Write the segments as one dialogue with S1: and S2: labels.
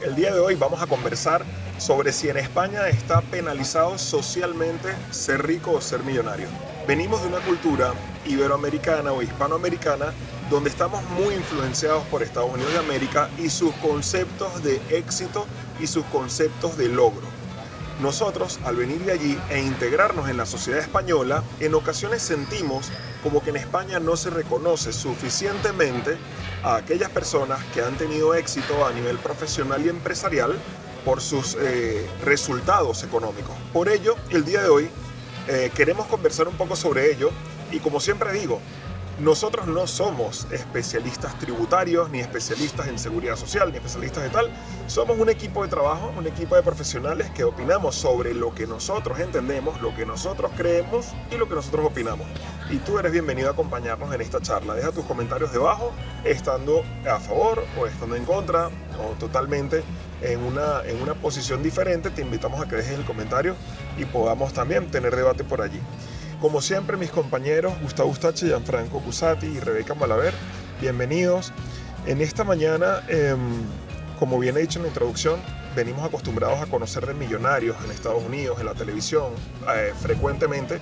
S1: El día de hoy vamos a conversar sobre si en España está penalizado socialmente ser rico o ser millonario. Venimos de una cultura iberoamericana o hispanoamericana donde estamos muy influenciados por Estados Unidos de América y sus conceptos de éxito y sus conceptos de logro. Nosotros, al venir de allí e integrarnos en la sociedad española, en ocasiones sentimos como que en España no se reconoce suficientemente a aquellas personas que han tenido éxito a nivel profesional y empresarial por sus eh, resultados económicos. Por ello, el día de hoy eh, queremos conversar un poco sobre ello y como siempre digo, nosotros no somos especialistas tributarios, ni especialistas en seguridad social, ni especialistas de tal. Somos un equipo de trabajo, un equipo de profesionales que opinamos sobre lo que nosotros entendemos, lo que nosotros creemos y lo que nosotros opinamos. Y tú eres bienvenido a acompañarnos en esta charla. Deja tus comentarios debajo, estando a favor o estando en contra o totalmente en una, en una posición diferente. Te invitamos a que dejes el comentario y podamos también tener debate por allí. Como siempre, mis compañeros Gustavo Ustache, Gianfranco Cusati y Rebeca Malaver, bienvenidos. En esta mañana, em, como bien he dicho en la introducción, venimos acostumbrados a conocer de millonarios en Estados Unidos, en la televisión, eh, frecuentemente.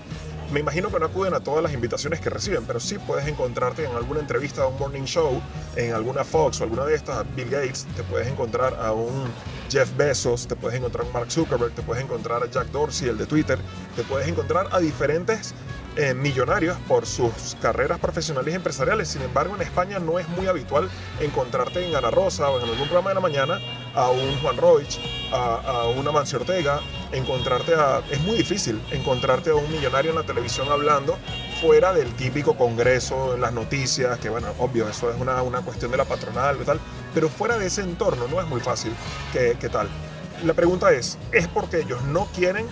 S1: Me imagino que no acuden a todas las invitaciones que reciben, pero sí puedes encontrarte en alguna entrevista a un morning show, en alguna Fox o alguna de estas, Bill Gates, te puedes encontrar a un Jeff Bezos, te puedes encontrar a Mark Zuckerberg, te puedes encontrar a Jack Dorsey, el de Twitter, te puedes encontrar a diferentes eh, millonarios por sus carreras profesionales y empresariales. Sin embargo, en España no es muy habitual encontrarte en Ana Rosa o en algún programa de la mañana a un Juan Roig, a, una Mancio Ortega, encontrarte a... Es muy difícil encontrarte a un millonario en la televisión hablando fuera del típico congreso, en las noticias, que bueno, obvio, eso es una, una cuestión de la patronal y tal, pero fuera de ese entorno no es muy fácil que, que tal. La pregunta es, ¿es porque ellos no quieren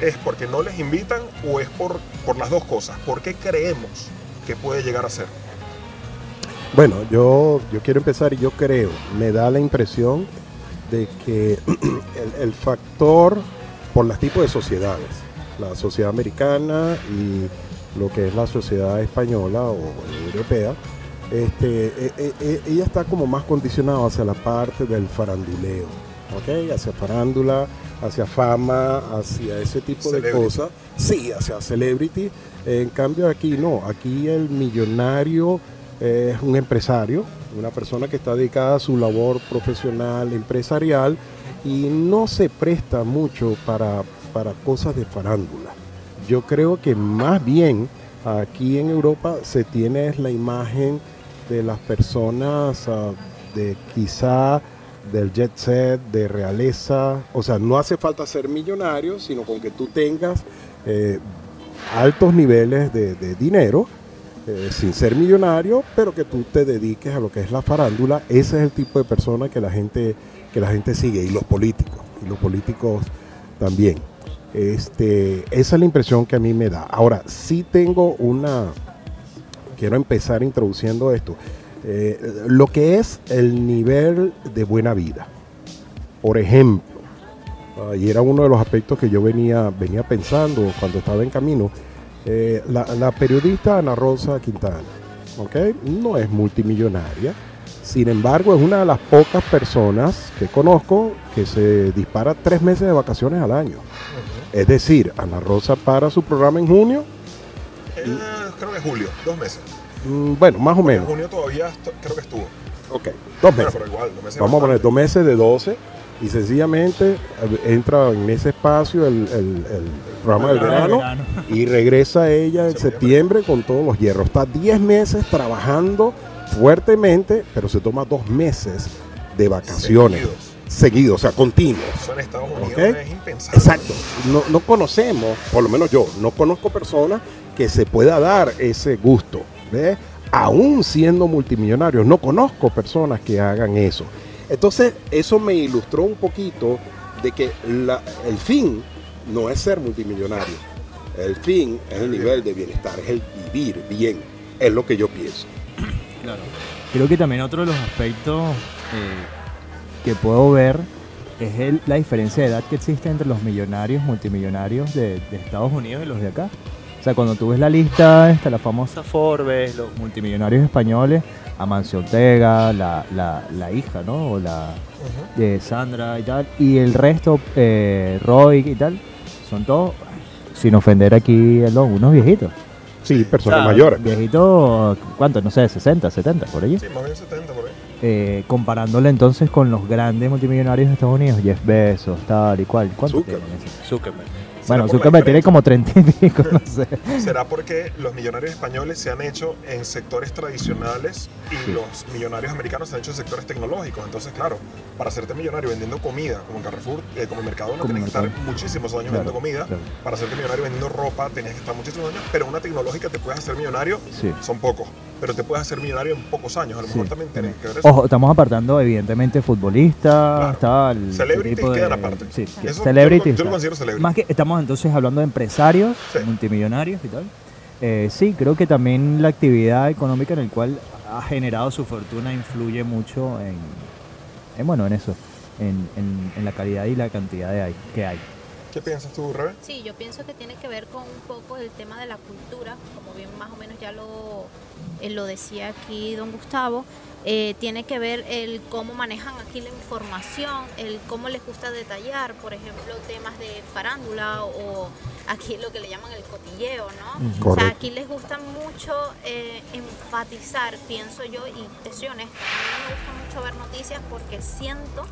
S1: ¿Es porque no les invitan o es por, por las dos cosas? ¿Por qué creemos que puede llegar a ser?
S2: Bueno, yo, yo quiero empezar y yo creo, me da la impresión de que el, factor por los tipos de sociedades, la sociedad americana y lo que es la sociedad española o europea, este, e, e, e, ella está como más condicionada hacia la parte del faranduleo, ¿ok? Hacia farándula, hacia fama, hacia ese tipo de cosas. Sí, hacia celebrity. En cambio aquí no, aquí el millonario es un empresario, una persona que está dedicada a su labor profesional, empresarial, y no se presta mucho para, para cosas de farándula. Yo creo que más bien aquí en Europa se tiene la imagen de las personas ah, de quizá del jet set, de realeza. O sea, no hace falta ser millonario, sino con que tú tengas eh, altos niveles de, dinero, eh, sin ser millonario, pero que tú te dediques a lo que es la farándula. Ese es el tipo de persona que la gente, que la gente sigue, y los políticos, y los políticos también. Este, esa es la impresión que a mí me da. Ahora, sí tengo una, quiero empezar introduciendo esto. Eh, lo que es el nivel de buena vida. Por ejemplo, y era uno de los aspectos que yo venía, venía pensando cuando estaba en camino, eh, la, periodista Ana Rosa Quintana, ¿okay? no es multimillonaria, sin embargo es una de las pocas personas que conozco que se dispara tres meses de vacaciones al año. Es decir, Ana Rosa para su programa en junio.
S1: Eh, creo que julio, dos meses.
S2: Mm, bueno, más o menos.
S1: En junio todavía creo que estuvo.
S2: Ok, dos meses. Vamos a poner dos meses de 12 y sencillamente eh, entra en ese espacio el, programa del verano, y regresa ella en septiembre con todos los hierros. Está 10 meses trabajando fuertemente, pero se toma dos meses de vacaciones. Seguidos. o sea, continuos.
S1: Eso en Estados Unidos es impensable.
S2: Exacto. No, no conocemos, por lo menos yo, no conozco personas que se pueda dar ese gusto. Aún siendo multimillonarios, no conozco personas que hagan eso. Entonces, eso me ilustró un poquito de que el fin no es ser multimillonario. El fin es el nivel de bienestar, es el vivir bien. Es lo que yo pienso.
S3: Claro. Creo que también otro de los aspectos eh, que puedo ver es la diferencia de edad que existe entre los millonarios, multimillonarios de Estados Unidos y los de acá. O sea, cuando tú ves la lista, está la famosa Forbes, los multimillonarios españoles, Amancio Ortega, la, la, la hija, ¿no? O la de Sandra y tal. Y el resto, eh, Roy y tal, son todos, sin ofender aquí don, unos viejitos.
S2: Sí, personas
S3: O sea,
S2: mayores.
S3: Viejitos, ¿cuánto? No sé, 60, 70, por allí.
S1: Sí, más bien 70 por ahí.
S3: Eh, comparándole entonces con los grandes multimillonarios de Estados Unidos, Jeff Bezos, tal y cual. ¿Cuánto
S2: Zuckerberg.
S3: Zuckerberg.
S1: ¿Será
S3: Bueno, Zuckerberg tiene como 30 y pico, no sé.
S1: ¿Será porque los millonarios españoles se han hecho en sectores tradicionales y
S2: Sí.
S1: los millonarios americanos se han hecho en sectores tecnológicos? Entonces, claro, para hacerte millonario vendiendo comida, como en Carrefour, eh, como en Mercadona,
S3: Como
S1: tienes que estar muchísimos años
S3: Claro,
S1: vendiendo comida.
S3: claro.
S1: Para hacerte millonario vendiendo ropa, tenías que estar muchísimos años. Pero una tecnológica te puedes hacer millonario,
S3: Sí.
S1: son pocos. Pero te puedes hacer millonario en pocos años. A lo
S3: Sí,
S1: mejor también
S3: también.
S1: que ver eso.
S3: Ojo, estamos apartando evidentemente futbolistas,
S1: Claro.
S3: tal.
S1: Celebrities
S3: tipo de-
S1: quedan aparte.
S3: Sí,
S1: Eso
S3: celebrities.
S1: yo lo considero celebrity.
S3: Más que estamos entonces hablando de empresarios,
S1: Sí.
S3: multimillonarios y tal. Eh, sí, creo que también la actividad económica en el cual ha generado su fortuna influye mucho en, en, bueno, en eso, en, en- en la calidad y la cantidad de hay, que hay.
S1: ¿Qué piensas tú, Rebe?
S4: Sí, yo pienso que tiene que ver con un poco el tema de la cultura, como bien más o menos ya lo, eh, lo decía aquí don Gustavo. Eh, tiene que ver el cómo manejan aquí la información, el cómo les gusta detallar, por ejemplo, temas de farándula o aquí lo que le llaman el cotilleo, ¿no? O sea, aquí les gusta mucho eh, enfatizar, pienso yo, y te soy honesta, a mí me gusta mucho ver noticias porque siento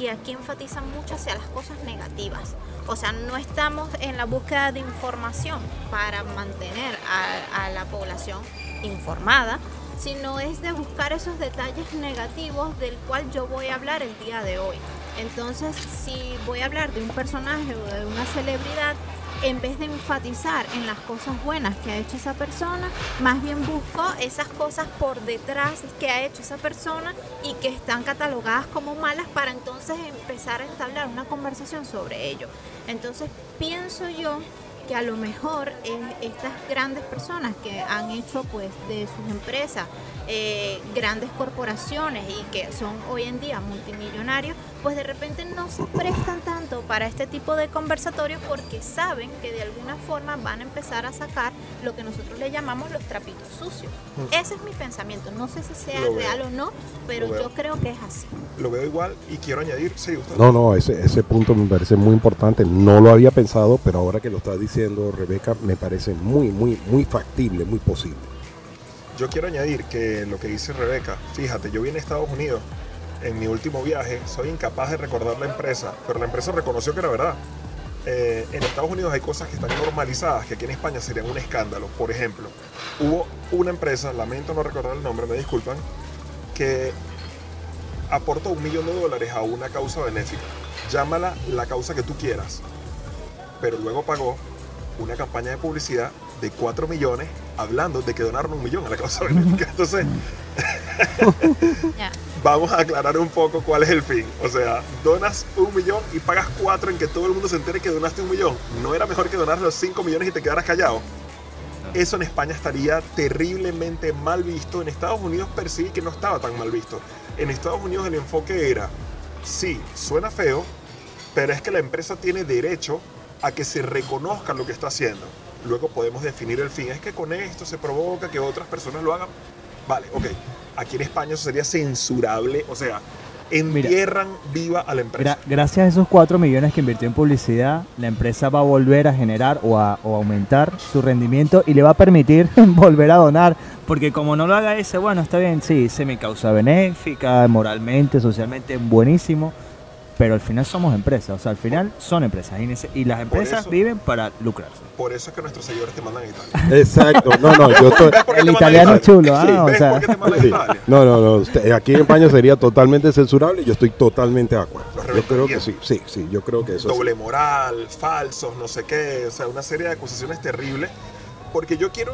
S4: que aquí enfatizan mucho hacia las cosas negativas. O sea, no estamos en la búsqueda de información para mantener a, a la población informada, sino es de buscar esos detalles negativos del cual yo voy a hablar el día de hoy. Entonces, si voy a hablar de un personaje o de una celebridad, en vez de enfatizar en las cosas buenas que ha hecho esa persona, más bien busco esas cosas por detrás que ha hecho esa persona y que están catalogadas como malas para entonces empezar a entablar una conversación sobre ello. Entonces pienso yo que a lo mejor eh, estas grandes personas que han hecho pues de sus empresas eh, grandes corporaciones y que son hoy en día multimillonarios, pues de repente no se prestan tanto para este tipo de conversatorios porque saben que de alguna forma van a empezar a sacar lo que nosotros le llamamos los trapitos sucios.
S1: Mm.
S4: Ese es mi pensamiento. No sé si sea real o no, pero yo creo que es así.
S1: Lo veo igual y quiero añadir, sí, usted.
S2: No, no, ese, ese punto me parece muy importante. No lo había pensado, pero ahora que lo está diciendo Rebeca, me parece muy, muy, muy factible, muy posible.
S1: Yo quiero añadir que lo que dice Rebeca, fíjate, yo vine a Estados Unidos en mi último viaje, soy incapaz de recordar la empresa, pero la empresa reconoció que era verdad. Eh, en Estados Unidos hay cosas que están normalizadas que aquí en España serían un escándalo. Por ejemplo, hubo una empresa, lamento no recordar el nombre, me disculpan, que aportó un millón de dólares a una causa benéfica. Llámala la causa que tú quieras. Pero luego pagó una campaña de publicidad de 4 millones hablando de que donaron un millón a la causa benéfica. Entonces, vamos a aclarar un poco cuál es el fin. O sea, donas un millón y pagas 4 en que todo el mundo se entere que donaste un millón. ¿No era mejor que donar los 5 millones y te quedaras callado? Eso en España estaría terriblemente mal visto. En Estados Unidos percibí que no estaba tan mal visto. En Estados Unidos el enfoque era, sí, suena feo, pero es que la empresa tiene derecho a que se reconozca lo que está haciendo. Luego podemos definir el fin. Es que con esto se provoca que otras personas lo hagan. Vale, ok. Aquí en España eso sería censurable. O sea, entierran viva a la empresa.
S3: Gra- gracias a esos 4 millones que invirtió en publicidad, la empresa va a volver a generar o a o aumentar su rendimiento y le va a permitir volver a donar. Porque como no lo haga ese, bueno, está bien, sí, hice mi causa benéfica, moralmente, socialmente, buenísimo. Pero al final somos empresas, o sea, al final son empresas y, las empresas
S1: eso-
S3: viven para lucrarse.
S1: Por eso es que nuestros seguidores te mandan a Italia.
S2: Exacto, no, no, yo estoy...
S1: ¿Ves por qué
S3: El italiano
S1: Italia?
S3: chulo, ah,
S1: Sí,
S3: o
S1: ¿ves
S3: sea.
S1: por qué te mandan a
S2: Sí.
S1: Italia?
S2: No, no, no. usted- aquí en España sería totalmente censurable y yo estoy totalmente de acuerdo. Yo creo que sí, sí, sí, yo creo que eso
S1: doble moral, falsos, no sé qué, o sea, una serie de acusaciones terribles. Porque yo quiero,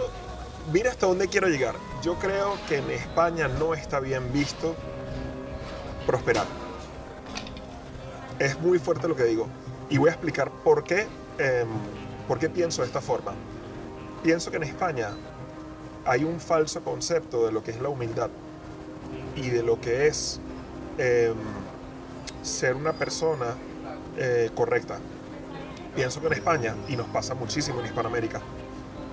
S1: mira hasta dónde quiero llegar. Yo creo que en España no está bien visto prosperar. Es muy fuerte lo que digo. Y voy a explicar por qué, em, por qué pienso de esta forma. Pienso que en España hay un falso concepto de lo que es la humildad y de lo que es em, ser una persona eh, correcta. Pienso que en España, y nos pasa muchísimo en Hispanoamérica,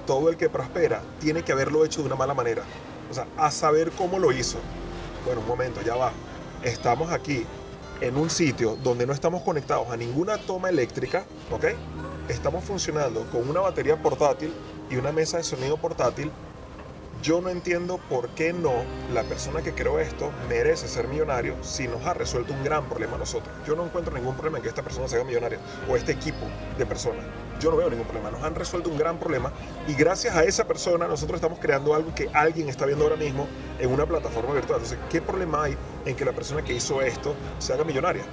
S1: todo el que prospera tiene que haberlo hecho de una mala manera. O sea, a saber cómo lo hizo. Bueno, un momento, ya va. Estamos aquí en un sitio donde no estamos conectados a ninguna toma eléctrica, ¿ok? Estamos funcionando con una batería portátil y una mesa de sonido portátil yo no entiendo por qué no la persona que creó esto merece ser millonario si nos ha resuelto un gran problema a nosotros. Yo no encuentro ningún problema en que esta persona se haga millonaria o este equipo de personas. Yo no veo ningún problema. Nos han resuelto un gran problema y gracias a esa persona nosotros estamos creando algo que alguien está viendo ahora mismo en una plataforma virtual. Entonces, ¿qué problema hay en que la persona que hizo esto se haga millonaria?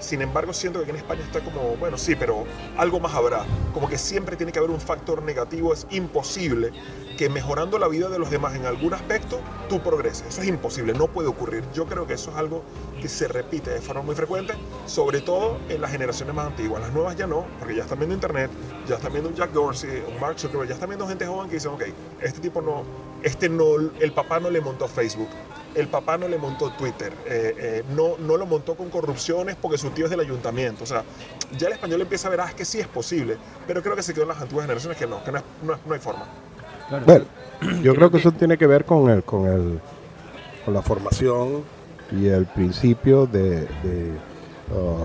S1: Sin embargo, siento que aquí en España está como, bueno, sí, pero algo más habrá. Como que siempre tiene que haber un factor negativo. Es imposible que mejorando la vida de los demás en algún aspecto, tú progreses. Eso es imposible, no puede ocurrir. Yo creo que eso es algo que se repite de forma muy frecuente, sobre todo en las generaciones más antiguas. Las nuevas ya no, porque ya están viendo Internet, ya están viendo Jack Dorsey, un Mark Zuckerberg, ya están viendo gente joven que dicen, ok, este tipo no, este no, el papá no le montó Facebook, el papá no le montó Twitter, eh, eh, no, no lo montó con corrupciones porque su tío es del ayuntamiento. O sea, ya el español empieza a ver, ah, es que sí es posible, pero creo que se quedó en las antiguas generaciones que no, que no, no, hay forma.
S2: Bueno, yo creo que eso tiene que ver con el, con el, con la formación y el principio de, uh,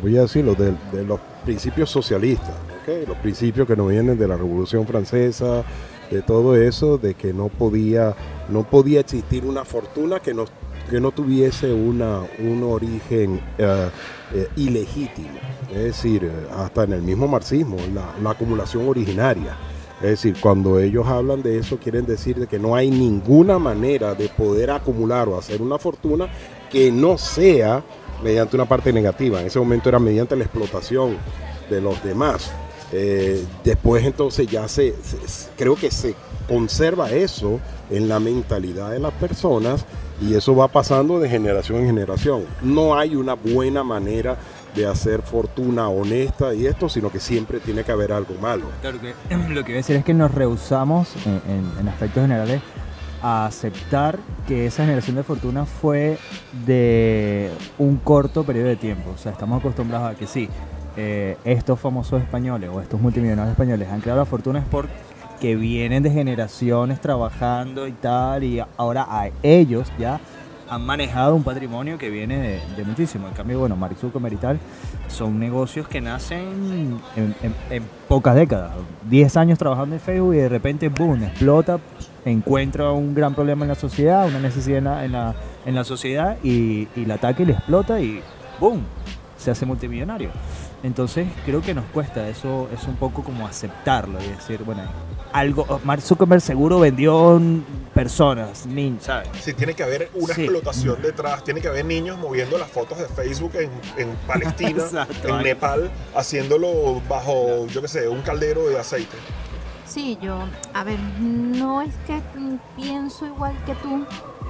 S2: voy a decirlo, de, de los principios socialistas, ¿okay? los principios que nos vienen de la Revolución Francesa, de todo eso, de que no podía, no podía existir una fortuna que no, que no tuviese una, un origen eh, eh, ilegítimo. Es decir, hasta en el mismo marxismo, la, la, acumulación originaria. Es decir, cuando ellos hablan de eso, quieren decir de que no hay ninguna manera de poder acumular o hacer una fortuna que no sea mediante una parte negativa. En ese momento era mediante la explotación de los demás. Eh, después entonces ya se, creo que se conserva eso en la mentalidad de las personas y eso va pasando de generación en generación. No hay una buena manera de hacer fortuna honesta y esto, sino que siempre tiene que haber algo malo.
S3: Claro que lo que voy a decir es que nos rehusamos en, en aspectos generales a aceptar que esa generación de fortuna fue de un corto periodo de tiempo. O sea, estamos acostumbrados a que sí, eh, estos famosos españoles o estos multimillonarios españoles han creado la fortuna es porque vienen de generaciones trabajando y tal, y ahora a ellos ya han manejado un patrimonio que viene de, muchísimo. En cambio, bueno, Mark Zuckerberg y tal, son negocios que nacen en, pocas décadas. 10 años trabajando en Facebook y de repente, boom, explota, encuentra un gran problema en la sociedad, una necesidad en la, en la, sociedad y, y la ataca y le explota y boom, se hace multimillonario. Entonces creo que nos cuesta, eso es un poco como aceptarlo y decir, bueno, algo, Mark Zuckerberg seguro vendió personas, niños, ¿sabes?
S1: Sí, tiene que haber una explotación detrás, tiene que haber niños moviendo las fotos de Facebook en, Palestina, en Nepal, haciéndolo bajo, yo qué sé, un caldero de aceite.
S4: Sí, yo, a ver, no es que pienso igual que tú,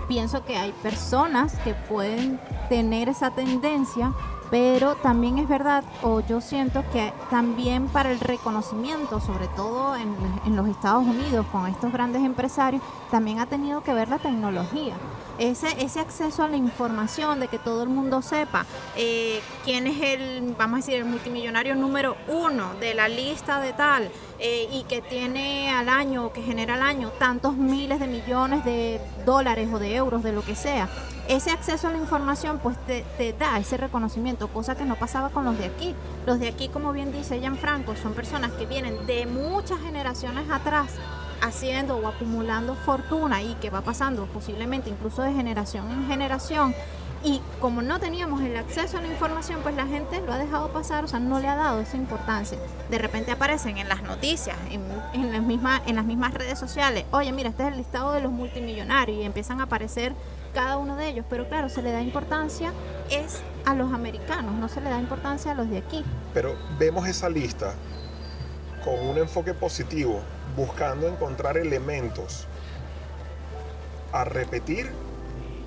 S4: pienso que hay personas que pueden tener esa tendencia, pero también es verdad, o yo siento que también para el reconocimiento, sobre todo en, los Estados Unidos, con estos grandes empresarios, también ha tenido que ver la tecnología. Ese, ese acceso a la información, de que todo el mundo sepa eh, quién es el, vamos a decir, el multimillonario número uno de la lista de tal, eh, y que tiene al año, o que genera al año tantos miles de millones de dólares o de euros, de lo que sea ese acceso a la información pues te, da ese reconocimiento, cosa que no pasaba con los de aquí. Los de aquí, como bien dice Franco son personas que vienen de muchas generaciones atrás haciendo o acumulando fortuna y que va pasando posiblemente incluso de generación en generación. Y como no teníamos el acceso a la información, pues la gente lo ha dejado pasar, o sea, no le ha dado esa importancia. De repente aparecen en las noticias, en, en, las, mismas, en las mismas redes sociales, oye, mira, este es el listado de los multimillonarios y empiezan a aparecer cada uno de ellos, pero claro, se le da importancia es a los americanos, no se le da importancia a los de aquí.
S1: Pero vemos esa lista con un enfoque positivo, buscando encontrar elementos a repetir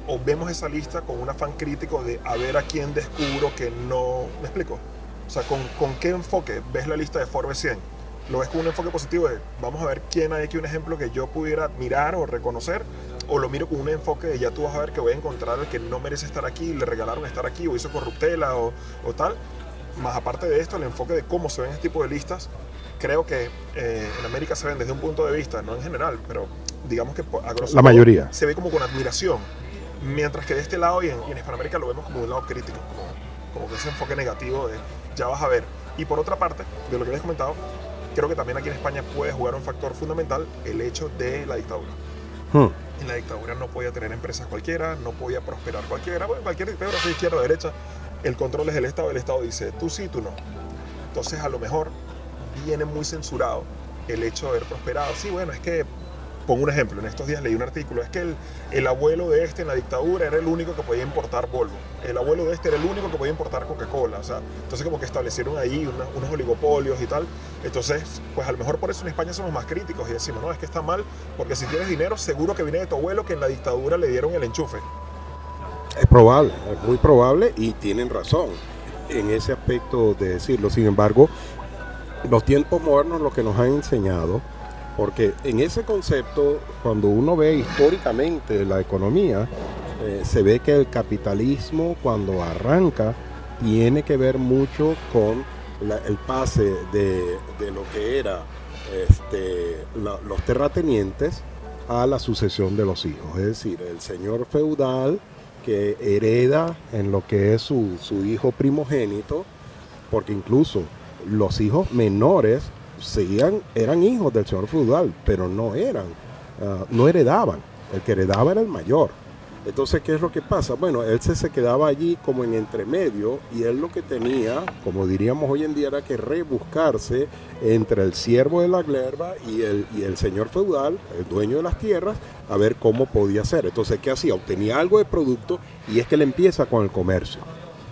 S1: o vemos esa lista con un afán crítico de a ver a quién descubro que no... ¿Me explico? O sea, ¿con, con qué enfoque ves la lista de Forbes 100? ¿Lo ves con un enfoque positivo de vamos a ver quién hay aquí un ejemplo que yo pudiera mirar o reconocer? o lo miro con un enfoque de ya tú vas a ver que voy a encontrar al que no merece estar aquí, le regalaron estar aquí o hizo corruptela o, tal. Más aparte de esto, el enfoque de cómo se ven este tipo de listas, creo que eh, en América se ven desde un punto de vista, no en general, pero digamos que a grosso
S2: La
S1: modo,
S2: mayoría.
S1: se ve como con admiración. Mientras que de este lado y en, y en Hispanoamérica lo vemos como un lado crítico, como, como que ese enfoque negativo de ya vas a ver. Y por otra parte, de lo que habías comentado, creo que también aquí en España puede jugar un factor fundamental el hecho de la dictadura.
S2: Hmm.
S1: En la dictadura no podía tener empresas cualquiera, no podía prosperar cualquiera. Bueno, cualquier dictadura, sea izquierda o derecha, el control es del Estado. El Estado dice tú sí, tú no. Entonces, a lo mejor viene muy censurado el hecho de haber prosperado. Sí, bueno, es que, pongo un ejemplo, en estos días leí un artículo, es que el, el abuelo de este en la dictadura era el único que podía importar Volvo. El abuelo de este era el único que podía importar Coca-Cola. O sea, entonces como que establecieron ahí unos oligopolios y tal. Entonces, pues a lo mejor por eso en España somos más críticos y decimos, no, es que está mal, porque si tienes dinero, seguro que viene de tu abuelo que en la dictadura le dieron el enchufe.
S2: Es probable, es muy probable y tienen razón en ese aspecto de decirlo. Sin embargo, los tiempos modernos lo que nos han enseñado, porque en ese concepto, cuando uno ve históricamente la economía, eh, se ve que el capitalismo cuando arranca tiene que ver mucho con el pase de, de lo que era este, la- los terratenientes a la sucesión de los hijos. Es decir, el señor feudal que hereda en lo que es su, su hijo primogénito, porque incluso los hijos menores seguían, eran hijos del señor feudal, pero no eran, ah, no heredaban. El que heredaba era el mayor. Entonces, ¿qué es lo que pasa? Bueno, él se, se quedaba allí como en entremedio y él lo que tenía, como diríamos hoy en día, era que rebuscarse entre el siervo de la gleba y el, y el señor feudal, el dueño de las tierras, a ver cómo podía hacer. Entonces, ¿qué hacía? Obtenía algo de producto y es que él empieza con el comercio.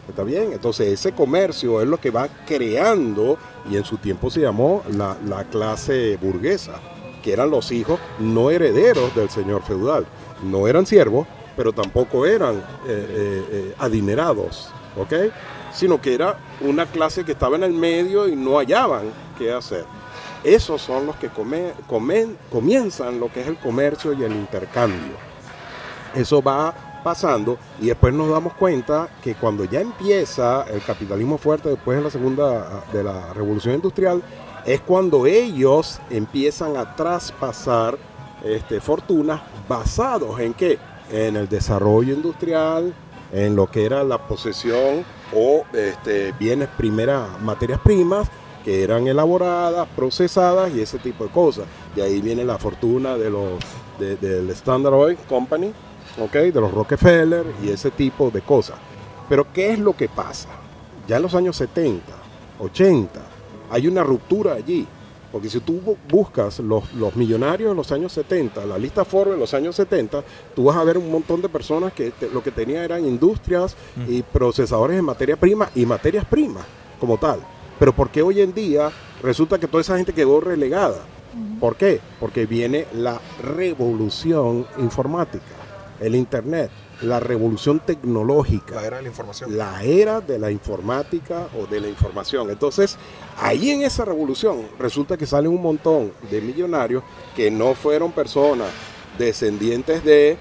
S2: ¿Está bien? Entonces ese comercio es lo que va creando y en su tiempo se llamó la, la clase burguesa, que eran los hijos no herederos del señor feudal. No eran siervos, pero tampoco eran eh, eh, eh, adinerados, ¿ok? Sino que era una clase que estaba en el medio y no hallaban qué hacer. Esos son los que comienzan lo que es el comercio y el intercambio eso va pasando y después nos damos cuenta que cuando ya empieza el capitalismo fuerte después de la segunda de la revolución industrial es cuando ellos empiezan a traspasar este, fortunas basados en qué en el desarrollo industrial en lo que era la posesión o este, bienes primeras materias primas que eran elaboradas, procesadas y ese tipo de cosas. Y ahí viene la fortuna de los de- del Standard Oil Company, ¿ok? de los Rockefeller y ese tipo de cosas. Pero ¿qué es lo que pasa? Ya en los años 70, 80, hay una ruptura allí. Porque si tú bu- buscas los, los millonarios de los años 70, la lista Forbes de los años 70, tú vas a ver un montón de personas que te- lo que tenían eran industrias y procesadores de materia prima y materias primas como tal. Pero ¿por qué hoy en día resulta que toda esa gente quedó relegada? ¿Por qué? Porque viene la revolución informática, el Internet, la revolución tecnológica
S1: La era de la información.
S2: la era de la informática o de la información. Entonces, ahí en esa revolución resulta que salen un montón de millonarios que no fueron personas descendientes de,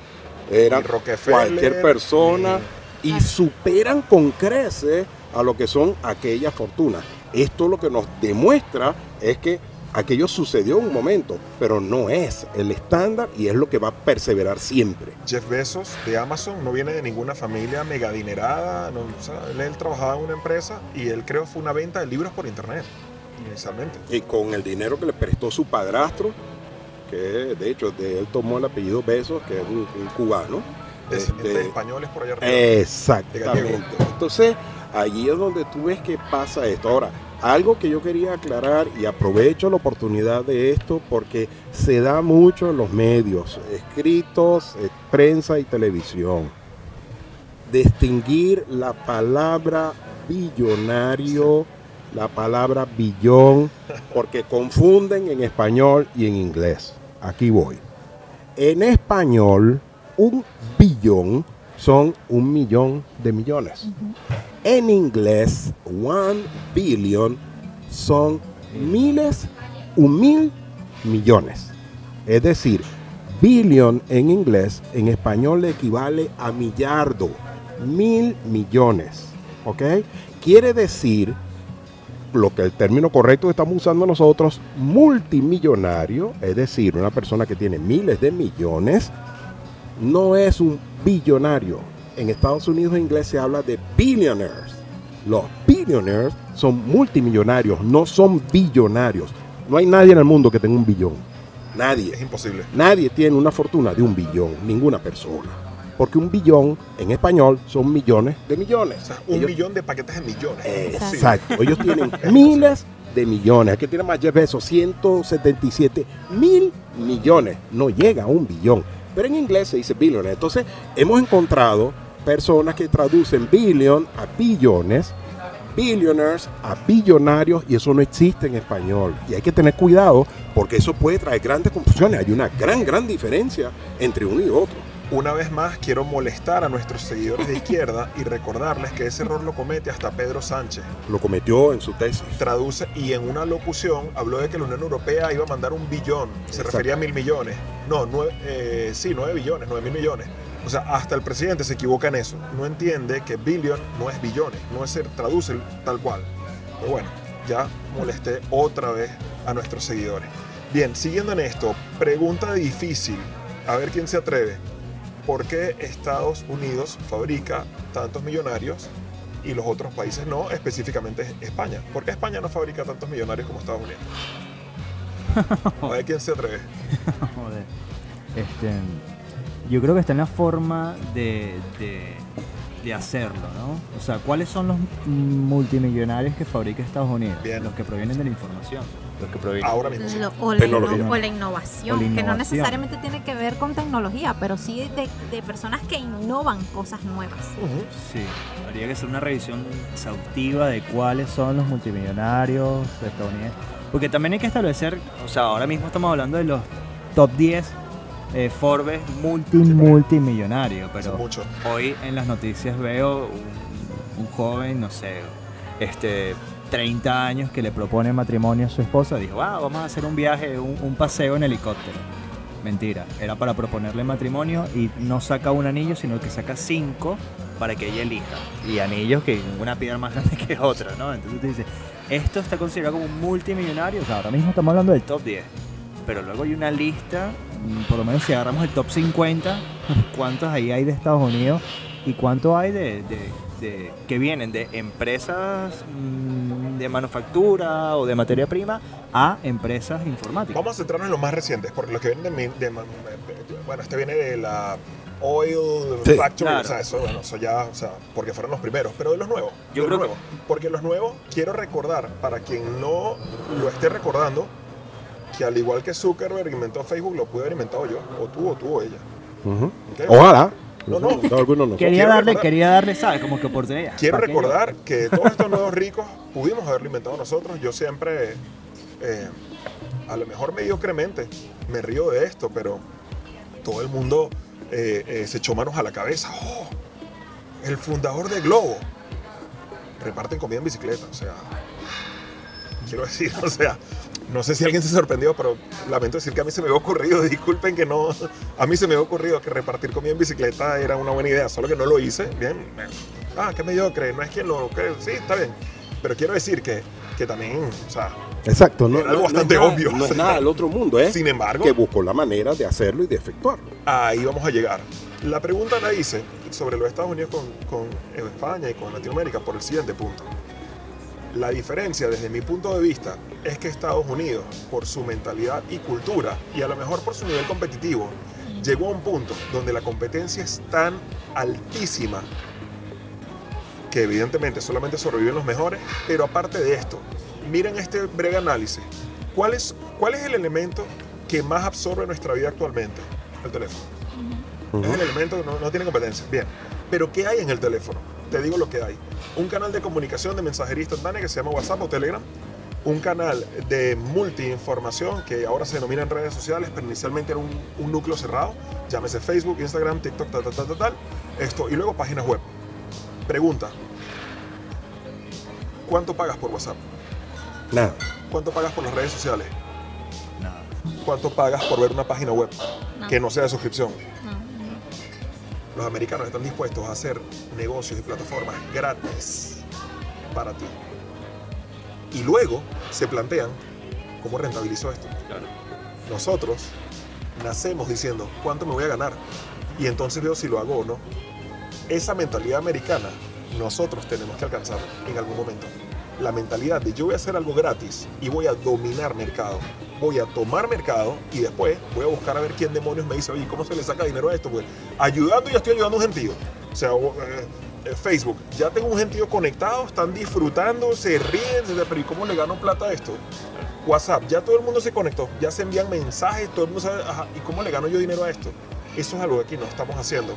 S2: eran cualquier persona y superan con creces a lo que son aquellas fortunas. Esto lo que nos demuestra es que aquello sucedió en un momento, pero no es el estándar y es lo que va a perseverar siempre.
S1: Jeff Bezos de Amazon no viene de ninguna familia mega adinerada. no, o sea, él, trabajaba en una empresa y él creo fue una venta de libros por internet inicialmente.
S2: y con el dinero que le prestó su padrastro, que de hecho de él tomó el apellido Besos, que es un, un cubano.
S1: Descendientes
S2: Este,
S1: de españoles por allá arriba.
S2: Exactamente. Entonces, allí es donde tú ves que pasa esto. Ahora, algo que yo quería aclarar y aprovecho la oportunidad de esto porque se da mucho en los medios, escritos, eh, prensa y televisión. Distinguir la palabra billonario, la palabra billón, porque confunden en español y en inglés. Aquí voy. En español, un billón son un millón de millones. En inglés, one billion son miles, un mil millones. Es decir, billion en inglés, en español le equivale a millardo, mil millones. ¿Ok? Quiere decir lo que el término correcto que estamos usando nosotros, multimillonario, es decir, una persona que tiene miles de millones, no es un billonario. En Estados Unidos en inglés se habla de billionaires. Los billionaires son multimillonarios, no son billonarios. No hay nadie en el mundo que tenga un billón. Nadie.
S1: Es imposible.
S2: Nadie tiene una fortuna de un billón, ninguna persona. Porque un billón en español son millones de millones.
S1: O sea, un
S2: Ellos-
S1: millón de paquetes de millones.
S2: Exacto. Ellos tienen miles de millones. Aquí tiene más Jeff Bezos, 177 mil millones. No llega a un billón. Pero en inglés se dice billion. Entonces, hemos encontrado personas que traducen billion a billones, billionaires a billonarios, y eso no existe en español. Y hay que tener cuidado porque eso puede traer grandes confusiones. Hay una gran, gran diferencia entre uno y otro.
S1: Una vez más, quiero molestar a nuestros seguidores de izquierda y recordarles que ese error lo comete hasta Pedro Sánchez.
S2: Lo cometió en su tesis.
S1: Traduce y en una locución habló de que la Unión Europea iba a mandar un billón. Se
S2: Exacto.
S1: refería a mil millones. No, nueve, eh, sí, nueve billones, nueve mil millones. O sea, hasta el presidente se equivoca en eso. No entiende que billion no es billones, no es ser, traduce tal cual. Pero bueno, ya molesté otra vez a nuestros seguidores. Bien, siguiendo en esto, pregunta difícil. A ver quién se atreve. ¿Por qué Estados Unidos fabrica tantos millonarios y los otros países no, específicamente España? ¿Por qué España no fabrica tantos millonarios como Estados Unidos? A ver quién se atreve.
S3: Joder. Este, yo creo que está en la forma de, de, de hacerlo, ¿no? O sea, ¿cuáles son los multimillonarios que fabrica Estados Unidos?
S1: Bien.
S3: Los que provienen de la información. Que provienen.
S1: Ahora mismo sí.
S4: Lo- o, la
S2: Tecnología.
S4: inno- o la innovación,
S3: O la
S4: que no necesariamente tiene que ver con tecnología, pero sí de, de personas que innovan cosas nuevas.
S3: Sí, habría que hacer una revisión exhaustiva de cuáles son los multimillonarios estadounidenses. Porque también hay que establecer, o sea, ahora mismo estamos hablando de los top 10 eh, Forbes multi,
S1: es
S3: pero
S1: mucho.
S3: hoy en las noticias veo un, un joven, no sé, este 30 años que le propone matrimonio a su esposa, dijo, ah, vamos a hacer un viaje, un, paseo en helicóptero. Mentira, era para proponerle matrimonio y no saca un anillo, sino que saca cinco para que ella elija. Y anillos que una piedra más grande que otra, ¿no? Entonces tú dices, esto está considerado como un multimillonario, o sea, ahora mismo estamos hablando del top 10. Pero luego hay una lista, mm, por lo menos si agarramos el top 50, cuántos ahí hay de Estados Unidos y cuánto hay de- de- que vienen de empresas mm, de manufactura o de materia prima a empresas informáticas.
S1: Vamos a centrarnos en los más recientes, porque los que vienen de, bueno, este viene de la Oil
S2: Sí.
S1: Factory,
S3: Claro.
S1: o sea, eso, bueno, eso ya, o sea, porque fueron los primeros, pero de los nuevos.
S3: Yo
S1: de los
S3: creo que-.
S1: Porque los nuevos, quiero recordar, para quien no lo esté recordando, que al igual que Zuckerberg inventó Facebook, lo pude haber inventado yo, o tú, o tú, o ella.
S2: Ojalá.
S1: No, no.
S2: Algunos de nosotros.
S3: Quería
S1: quiero
S3: darle,
S1: recordar-
S3: quería darle, ¿sabes? Como que oportunidad.
S1: Quiero recordar que todos estos nuevos ricos pudimos haberlo inventado nosotros. Yo siempre, eh, a lo mejor mediocremente, me río de esto, pero todo el mundo eh, eh, se echó manos a la cabeza. ¡Oh! El fundador de Globo. Reparten comida en bicicleta, o sea. Quiero decir, o sea, no sé si alguien se sorprendió, pero lamento decir que a mí se me había ocurrido, disculpen que no, a mí se me había ocurrido que repartir comida en bicicleta era una buena idea, solo que no lo hice, bien, ah, qué mediocre, no es quien lo cree, sí, está bien, pero quiero decir que, que también, o sea,
S2: Exacto, no,
S1: algo
S2: no- no
S1: bastante
S2: es nada-
S1: obvio.
S2: No es nada del otro mundo, ¿eh?
S1: sin embargo,
S2: que buscó la manera de hacerlo y de efectuarlo.
S1: ahí vamos a llegar. La pregunta la hice sobre los Estados Unidos con, con España y con Latinoamérica por el siguiente punto. La diferencia desde mi punto de vista es que Estados Unidos, por su mentalidad y cultura, y a lo mejor por su nivel competitivo, llegó a un punto donde la competencia es tan altísima que evidentemente solamente sobreviven los mejores, pero aparte de esto, miren este breve análisis. ¿Cuál es, ¿Cuál es el elemento que más absorbe nuestra vida actualmente? El teléfono. Es el elemento que no, no tiene competencia. Bien. Pero ¿qué hay en el teléfono? Te digo lo que hay. Un canal de comunicación de mensajería instantánea que se llama WhatsApp o Telegram. Un canal de multiinformación que ahora se denomina en redes sociales, pero inicialmente era un, un núcleo cerrado. Llámese Facebook, Instagram, TikTok, tal, tal, tal, tal, tal. Esto. Y luego páginas web. Pregunta. ¿Cuánto pagas por WhatsApp?
S2: Nada.
S1: ¿Cuánto pagas por las redes sociales?
S3: Nada.
S1: ¿Cuánto pagas por ver una página web
S4: No.
S1: que no sea de suscripción?
S4: No.
S1: Los americanos están dispuestos a hacer negocios y plataformas gratis para ti. Y luego se plantean, ¿cómo rentabilizo esto?
S3: Claro.
S1: Nosotros nacemos diciendo, ¿cuánto me voy a ganar? Y entonces veo si lo hago o no. Esa mentalidad americana nosotros tenemos que alcanzar en algún momento. La mentalidad de yo voy a hacer algo gratis y voy a dominar mercado. Voy a tomar mercado y después voy a buscar a ver quién demonios me dice, oye, ¿cómo se le saca dinero a esto? Pues ayudando ya estoy ayudando a un gentío. O sea, eh, Facebook, ya tengo un gentío conectado, están disfrutando, se ríen, se- pero ¿y cómo le gano plata a esto? WhatsApp, ya todo el mundo se conectó, ya se envían mensajes, todo el mundo sabe, ¿y cómo le gano yo dinero a esto? Eso es algo que aquí no estamos haciendo.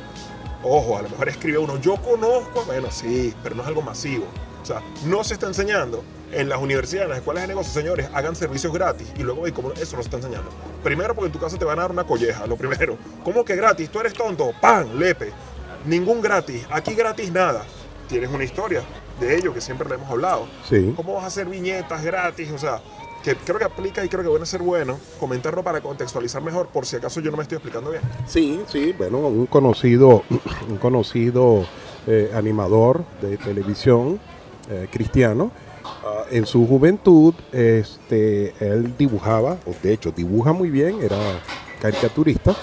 S1: Ojo, a lo mejor escribe uno, yo conozco, bueno, sí, pero no es algo masivo. O sea, no se está enseñando en las universidades, en las escuelas de negocios, señores, hagan servicios gratis. Y luego, ¿y cómo eso no se está enseñando? Primero, porque en tu casa te van a dar una colleja, lo primero. ¿Cómo que gratis? Tú eres tonto. ¡Pam! Lepe. Ningún gratis. Aquí gratis nada. Tienes una historia de ello que siempre le hemos hablado.
S2: Sí.
S1: ¿Cómo vas a hacer viñetas gratis? O sea, que creo que aplica y creo que bueno ser bueno comentarlo para contextualizar mejor por si acaso yo no me estoy explicando bien.
S2: Sí, sí, bueno, un conocido, un conocido eh, animador de televisión eh, cristiano. ah, en su juventud, este, él dibujaba, o de hecho dibuja muy bien, era caricaturista,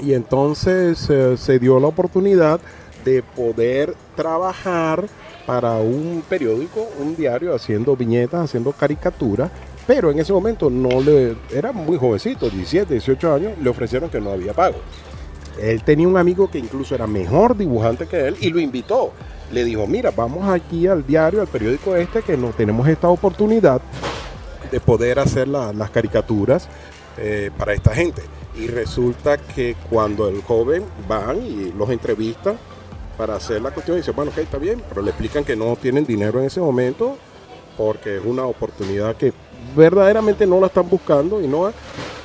S2: y entonces eh, se dio la oportunidad de poder trabajar para un periódico, un diario, haciendo viñetas, haciendo caricaturas, pero en ese momento no le, era muy jovencito, 17, 18 años, le ofrecieron que no había pago. Él tenía un amigo que incluso era mejor dibujante que él y lo invitó. Le dijo, mira, vamos aquí al diario, al periódico este, que no tenemos esta oportunidad de poder hacer la- las caricaturas eh, para esta gente. Y resulta que cuando el joven van y los entrevistan para hacer la cuestión, dice, bueno, ok, está bien, pero le explican que no tienen dinero en ese momento porque es una oportunidad que verdaderamente no la están buscando y no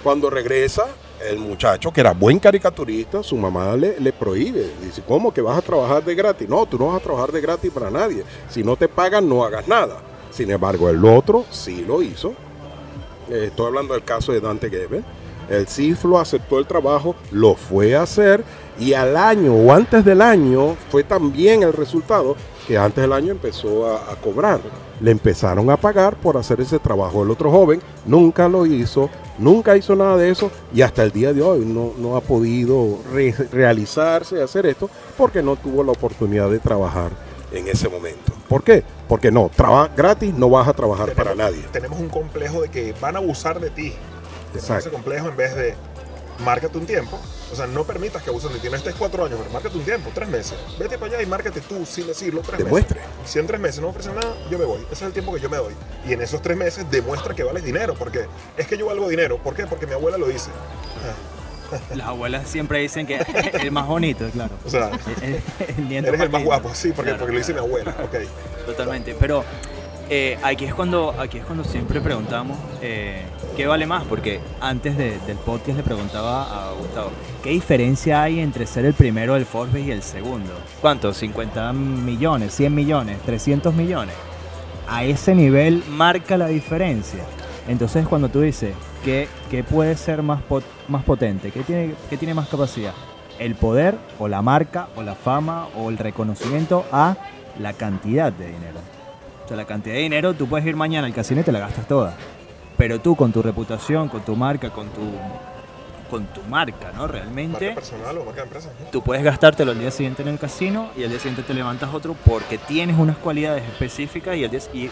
S2: cuando regresa el muchacho que era buen caricaturista, su mamá le, le prohíbe, dice, ¿cómo que vas a trabajar de gratis? No, tú no vas a trabajar de gratis para nadie, si no te pagan no hagas nada. Sin embargo, el otro sí lo hizo, Eh, estoy hablando del caso de Dante Gebel, el CIFLO aceptó el trabajo, lo fue a hacer y al año o antes del año fue también el resultado que antes del año empezó a, cobrar. Le empezaron a pagar por hacer ese trabajo. El otro joven nunca lo hizo, nunca hizo nada de eso y hasta el día de hoy no, no ha podido re- realizarse, hacer esto, porque no tuvo la oportunidad de trabajar en ese momento. ¿Por qué? Porque no, gratis no vas a trabajar para nadie.
S1: Tenemos un complejo de que van a abusar de ti.
S2: Exacto.
S1: Ese complejo en vez de márcate un tiempo. O sea, no permitas que abusen de ti. No estés cuatro años, pero márcate un tiempo, tres meses. Vete para allá y márcate tú sin decirlo tres
S2: Demuestre.
S1: meses. Si en tres meses no ofrecen nada, yo me voy. Ese es el tiempo que yo me doy. Y en esos tres meses demuestra que vales dinero. Porque es que yo valgo dinero. ¿Por qué? Porque mi abuela lo dice.
S3: Las abuelas siempre dicen que el más bonito, claro.
S1: O sea,
S3: El- el nieto
S1: eres el más guapo. Sí, porque,
S3: Claro,
S1: porque lo dice mi abuela. Ok.
S3: Totalmente, pero eh, aquí, es cuando, aquí es cuando siempre preguntamos eh, qué vale más, porque antes de- del podcast le preguntaba a Gustavo, ¿qué diferencia hay entre ser el primero del Forbes y el segundo? ¿Cuánto? ¿50 millones? ¿100 millones? ¿300 millones? A ese nivel marca la diferencia. Entonces cuando tú dices, ¿qué, qué puede ser más, pot- más potente? ¿Qué tiene, ¿Qué tiene más capacidad? ¿El poder o la marca o la fama o el reconocimiento a la cantidad de dinero? O sea, la cantidad de dinero, tú puedes ir mañana al casino y te la gastas toda. Pero tú con tu reputación, con tu marca, con tu, con tu marca, ¿no?
S1: Marca
S3: Realmente
S1: personal o marca de empresa. ¿no?
S3: tú puedes gastártelo el día siguiente en el casino y al día siguiente te levantas otro porque tienes unas cualidades específicas y el día y,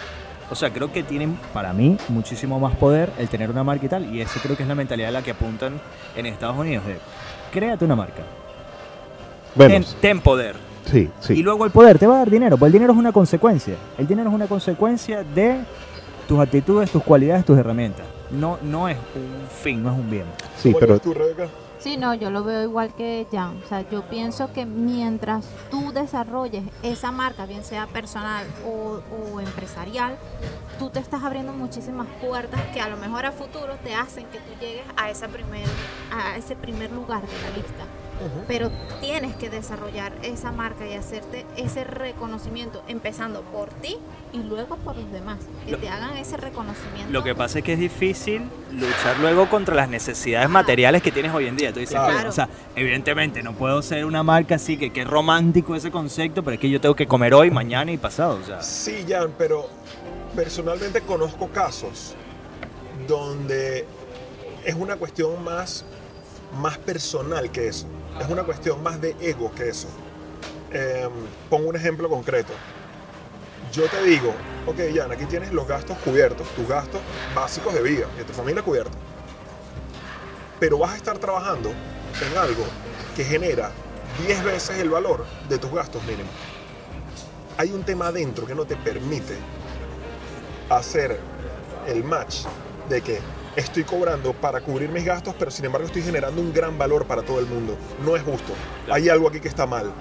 S3: o sea, creo que tienen para mí muchísimo más poder el tener una marca y tal y eso creo que es la mentalidad a la que apuntan en Estados Unidos de créate una marca,
S2: Bueno,
S3: ten, ten poder
S2: sí, sí.
S3: y luego el poder te va a dar dinero, pues el dinero es una consecuencia, el dinero es una consecuencia de tus actitudes, tus cualidades, tus herramientas. No, no es un fin, no es un bien.
S2: Sí,
S1: ¿Cómo lo
S2: pero
S1: ves tú, Rebeca?
S5: Sí, no, yo lo veo igual que Jan. O sea, yo pienso que mientras tú desarrolles esa marca, bien sea personal o, empresarial, tú te estás abriendo muchísimas puertas que a lo mejor a futuro te hacen que tú llegues a, esa primer, a ese primer lugar de la lista. Pero tienes que desarrollar esa marca y hacerte ese reconocimiento, empezando por ti y luego por los demás, que
S3: Lo-
S5: te hagan ese reconocimiento.
S3: Lo que pasa es que es difícil luchar luego contra las necesidades materiales que tienes hoy en día. Tú dices,
S1: Claro.
S3: "Coño, o sea, evidentemente no puedo ser una marca así que qué romántico ese concepto, pero es que yo tengo que comer hoy, mañana y pasado. O sea,
S1: Sí, Jan, pero personalmente conozco casos donde es una cuestión más, más personal que eso. Es una cuestión más de ego que eso. Em, pongo un ejemplo concreto. Yo te digo, ok, Jan, aquí tienes los gastos cubiertos, tus gastos básicos de vida, de tu familia cubiertos. Pero vas a estar trabajando en algo que genera 10 veces el valor de tus gastos mínimos. Hay un tema adentro que no te permite hacer el match de que estoy cobrando para cubrir mis gastos, pero sin embargo estoy generando un gran valor para todo el mundo. No es justo. Hay algo aquí que está mal.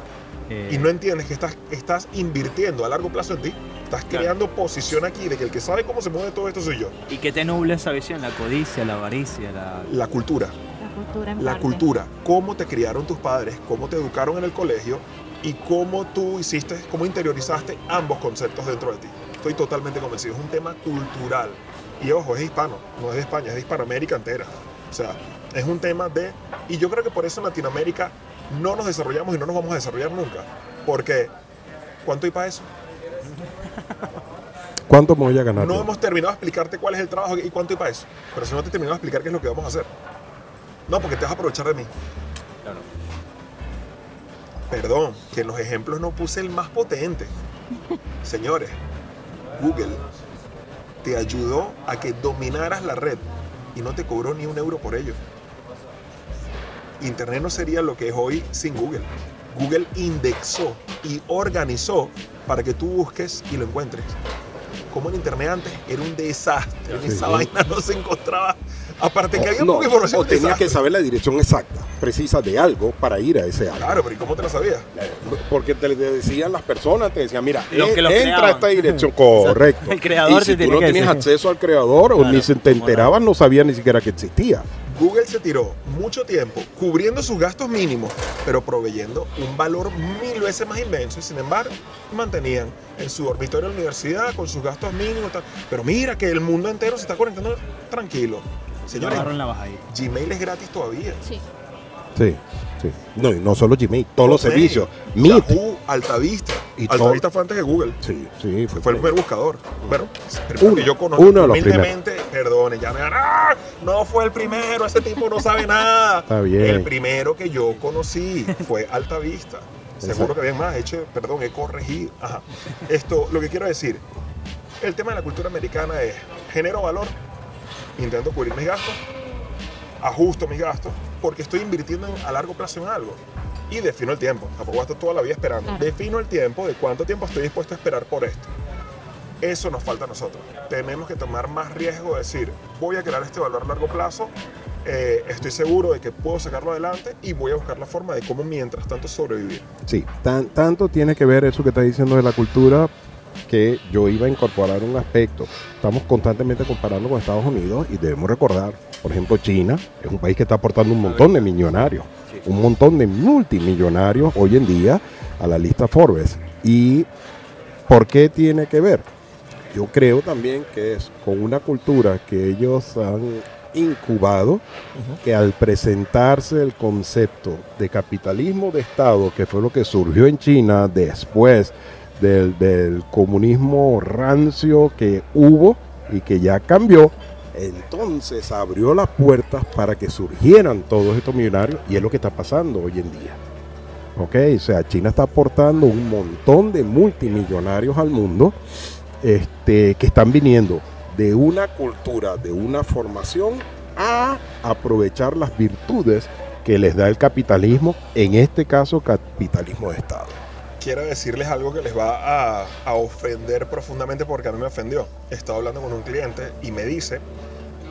S3: Eh,
S1: Y no entiendes que estás, estás invirtiendo a largo plazo en ti. Estás
S3: Claro.
S1: creando posición aquí de que el que sabe cómo se mueve todo esto soy yo.
S3: ¿Y qué te nubla esa visión? La codicia, la avaricia, la...
S1: La cultura.
S5: La cultura en
S1: La
S5: parte.
S1: cultura. Cómo te criaron tus padres, cómo te educaron en el colegio y cómo tú hiciste, cómo interiorizaste ambos conceptos dentro de ti. Estoy totalmente convencido. Es un tema cultural. Y ojo, es hispano, no es de España, es de Hispanoamérica entera. O sea, es un tema de... Y yo creo que por eso en Latinoamérica no nos desarrollamos y no nos vamos a desarrollar nunca. Porque, ¿cuánto hay para eso?
S2: ¿Cuánto me voy a ganar?
S1: No hemos terminado de explicarte cuál es el trabajo y cuánto hay para eso. Pero si no te he terminado de explicar qué es lo que vamos a hacer. No, porque te vas a aprovechar de mí.
S3: Claro.
S1: Perdón, que en los ejemplos no puse el más potente. Señores, Google te ayudó a que dominaras la red y no te cobró ni un euro por ello. Internet no sería lo que es hoy sin Google. Google indexó y organizó para que tú busques y lo encuentres. Como en Internet antes era un desastre. En
S2: Sí.
S1: esa vaina no se encontraba. Aparte que había
S2: no,
S1: poca información.
S2: o tenías que saber la dirección exacta, precisa de algo para ir a ese algo.
S1: Claro, pero ¿y cómo te la sabías?
S2: Porque te decían las personas, te decían, mira,
S3: Los
S2: eh,
S3: que los
S2: entra a esta dirección, correcto.
S3: El creador
S2: y si
S3: te
S2: tú
S3: tiene
S2: no tenías
S3: decir.
S2: acceso al creador o ni se te enterabas, no sabías ni siquiera que existía.
S1: Google se tiró mucho tiempo cubriendo sus gastos mínimos, pero proveyendo un valor mil veces más inmenso y sin embargo mantenían en su dormitorio de la universidad con sus gastos mínimos. tal. Pero mira que el mundo entero se está conectando tranquilo. Señores,
S3: Agarraron la bajadita.
S1: Gmail es gratis todavía.
S5: Sí.
S2: Sí, sí. No, y no solo Gmail, todos los servicios. Meet.
S1: Yahoo, Altavista.
S2: Y
S1: Altavista fue antes de Google.
S2: Sí, sí.
S1: Fue el primer buscador. Bueno, primero
S2: Uno,
S1: que yo conozco.
S2: uno de los
S1: humildemente, Perdone, ya me van, "Ah, No fue el primero, ese tipo no sabe nada.
S2: Está bien.
S1: El primero que yo conocí fue Alta Vista. Seguro que había más. Hecho, perdón, he corregido. Ajá. Esto, lo que quiero decir, el tema de la cultura americana es genero valor, intento cubrir mis gastos, ajusto mis gastos, porque estoy invirtiendo en- a largo plazo en algo. Y defino el tiempo. Tampoco voy a estar toda la vida esperando.
S5: Claro.
S1: Defino el tiempo de cuánto tiempo estoy dispuesto a esperar por esto. Eso nos falta a nosotros. Tenemos que tomar más riesgo de decir, voy a crear este valor a largo plazo, eh, estoy seguro de que puedo sacarlo adelante y voy a buscar la forma de cómo mientras tanto sobrevivir.
S2: Sí, tan- tanto tiene que ver eso que está diciendo de la cultura que yo iba a incorporar un aspecto. Estamos constantemente comparando con Estados Unidos y debemos recordar, por ejemplo, China es un país que está aportando un montón de millonarios, un montón de multimillonarios hoy en día a la lista Forbes. ¿Y por qué tiene que ver? Yo creo también que es con una cultura que ellos han incubado, que al presentarse el concepto de capitalismo de Estado, que fue lo que surgió en China después del, comunismo rancio que hubo y que ya cambió, entonces abrió las puertas para que surgieran todos estos millonarios y es lo que está pasando hoy en día. Ok, o sea, China está aportando un montón de multimillonarios al mundo este, que están viniendo de una cultura, de una formación, a aprovechar las virtudes que les da el capitalismo, en este caso capitalismo de Estado.
S1: Quiero decirles algo que les va a, ofender profundamente porque a mí me ofendió. Estaba hablando con un cliente y me dice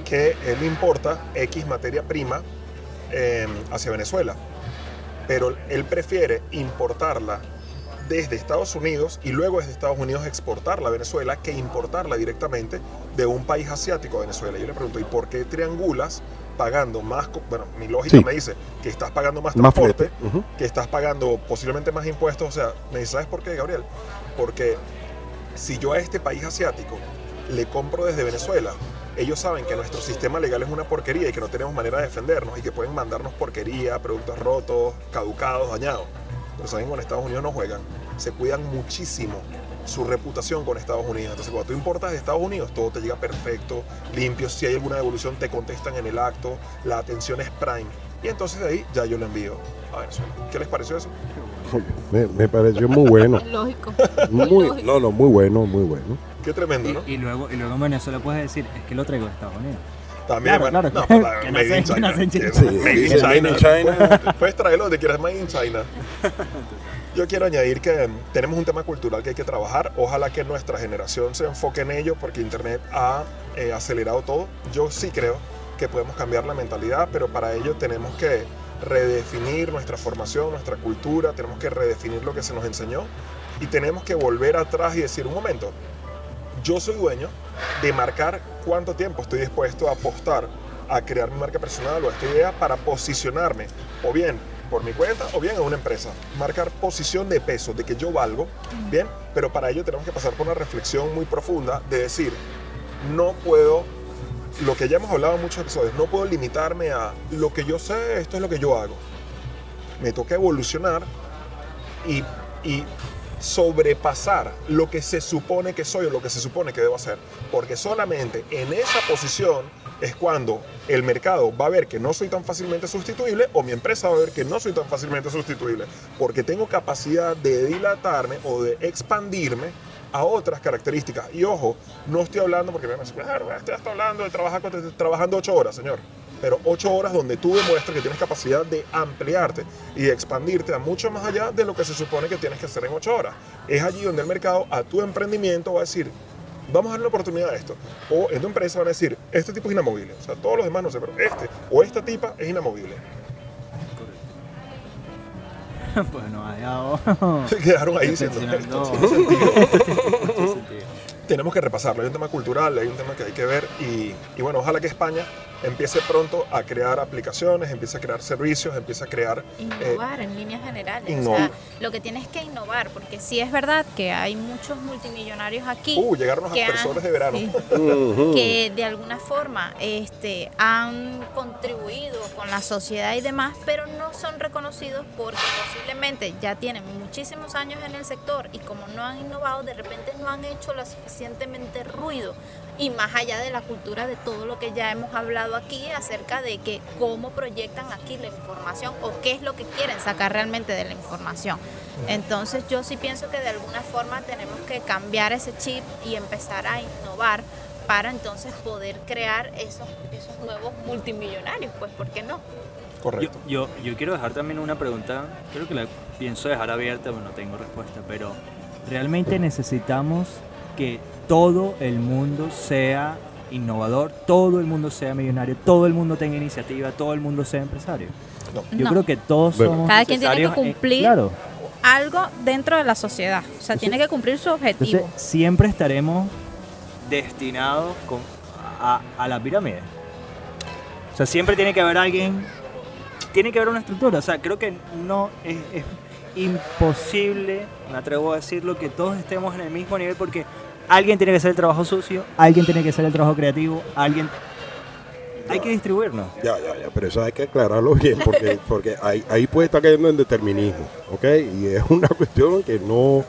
S1: que él importa X materia prima eh, hacia Venezuela, pero él prefiere importarla desde Estados Unidos y luego desde Estados Unidos exportarla a Venezuela que importarla directamente de un país asiático a Venezuela. Yo le pregunto, ¿y por qué triangulas pagando más? Bueno, mi lógica
S2: Sí.
S1: me dice que estás pagando más
S2: Más
S1: transporte,
S2: flete. ujú.
S1: que estás pagando posiblemente más impuestos. O sea, me dice, ¿sabes por qué, Gabriel? Porque si yo a este país asiático le compro desde Venezuela, ellos saben que nuestro sistema legal es una porquería y que no tenemos manera de defendernos y que pueden mandarnos porquería, productos rotos, caducados, dañados. Pero saben con Estados Unidos no juegan. Se cuidan muchísimo su reputación con Estados Unidos. Entonces, cuando tú importas de Estados Unidos, todo te llega perfecto, limpio. Si hay alguna devolución, te contestan en el acto. La atención es prime. Y entonces de ahí ya yo lo envío a Venezuela. ¿Qué les pareció eso?
S2: Me, me pareció muy bueno.
S5: Lógico.
S2: Muy, no, no, muy bueno, muy bueno.
S1: Qué tremendo,
S3: Y,
S1: ¿no?
S3: y luego, y luego en Venezuela puedes decir, es que lo traigo de Estados Unidos.
S1: También,
S3: claro,
S1: bueno,
S3: claro,
S1: no, pues,
S3: que
S1: made
S3: nace-
S1: in China.
S3: nace en China.
S2: Sí,
S1: made in
S2: dice Made in China.
S1: Puedes- traerlo donde quieras, made in China. Yo quiero añadir que tenemos un tema cultural que hay que trabajar. Ojalá que nuestra generación se enfoque en ello porque Internet ha eh, acelerado todo. Yo sí creo que podemos cambiar la mentalidad, pero para ello tenemos que redefinir nuestra formación, nuestra cultura, tenemos que redefinir lo que se nos enseñó y tenemos que volver atrás y decir, un momento, yo soy dueño de marcar cuánto tiempo estoy dispuesto a apostar a crear mi marca personal o esta idea para posicionarme, o bien por mi cuenta o bien en una empresa. Marcar posición de peso, de que yo valgo, bien, pero para ello tenemos que pasar por una reflexión muy profunda de decir, no puedo, lo que ya hemos hablado en muchos episodios, no puedo limitarme a lo que yo sé, esto es lo que yo hago. Me toca evolucionar y, y sobrepasar lo que se supone que soy o lo que se supone que debo hacer. Porque solamente en esa posición es cuando el mercado va a ver que no soy tan fácilmente sustituible o mi empresa va a ver que no soy tan fácilmente sustituible. Porque tengo capacidad de dilatarme o de expandirme a otras características. Y ojo, no estoy hablando porque me van a decir, hablando de trabajar trabajando ocho horas, señor. Pero ocho horas donde tú demuestras que tienes capacidad de ampliarte y de expandirte a mucho más allá de lo que se supone que tienes que hacer en ocho horas. Es allí donde el mercado a tu emprendimiento va a decir, vamos a darle la oportunidad a esto. O en tu empresa van a decir, este tipo es inamovible. O sea, todos los demás no sé, pero este o esta tipa es inamovible.
S3: pues ha dejado
S1: Se quedaron ahí diciendo,
S3: reflexionando.
S1: "Esto tiene sentido". Tenemos que repasarlo. Hay un tema cultural, hay un tema que hay que ver y, y bueno, ojalá que España empiece pronto a crear aplicaciones, empiece a crear servicios, empiece a crear... eh,
S4: Innovar en líneas generales. O
S1: innovar.
S4: sea, lo que tienes que innovar, porque sí es verdad que hay muchos multimillonarios aquí.
S1: uh, llegaron los aspersores de verano.
S4: sí, que de alguna forma este, han contribuido con la sociedad y demás, pero no son reconocidos porque posiblemente ya tienen muchísimos años en el sector y como no han innovado, de repente no han hecho lo suficientemente ruido y más allá de la cultura de todo lo que ya hemos hablado aquí acerca de que cómo proyectan aquí la información o qué es lo que quieren sacar realmente de la información. Entonces yo sí pienso que de alguna forma tenemos que cambiar ese chip y empezar a innovar para entonces poder crear esos, esos nuevos multimillonarios, pues ¿por qué no?
S3: Yo,
S1: Correcto.
S3: yo, yo quiero dejar también una pregunta, creo que la pienso dejar abierta, pero no tengo respuesta, pero ¿realmente necesitamos que todo el mundo sea innovador, todo el mundo sea millonario, todo el mundo tenga iniciativa, todo el mundo sea empresario?
S1: No.
S3: Yo
S4: No.
S3: creo que todos
S2: Bueno.
S3: somos
S4: Cada quien tiene que cumplir
S3: claro,
S4: Algo dentro de la sociedad, o sea, tiene que cumplir su objetivo.
S3: entonces siempre estaremos destinados con- a, a la pirámide. O sea, siempre tiene que haber alguien, tiene que haber una estructura. O sea, creo que no es, es imposible, me atrevo a decirlo, que todos estemos en el mismo nivel porque alguien tiene que hacer el trabajo sucio, alguien tiene que hacer el trabajo creativo, alguien... Hay que distribuirnos.
S2: Ya, ya, ya, pero eso hay que aclararlo bien porque, porque ahí, ahí puede estar cayendo en determinismo, ¿ok? Y es una cuestión que no,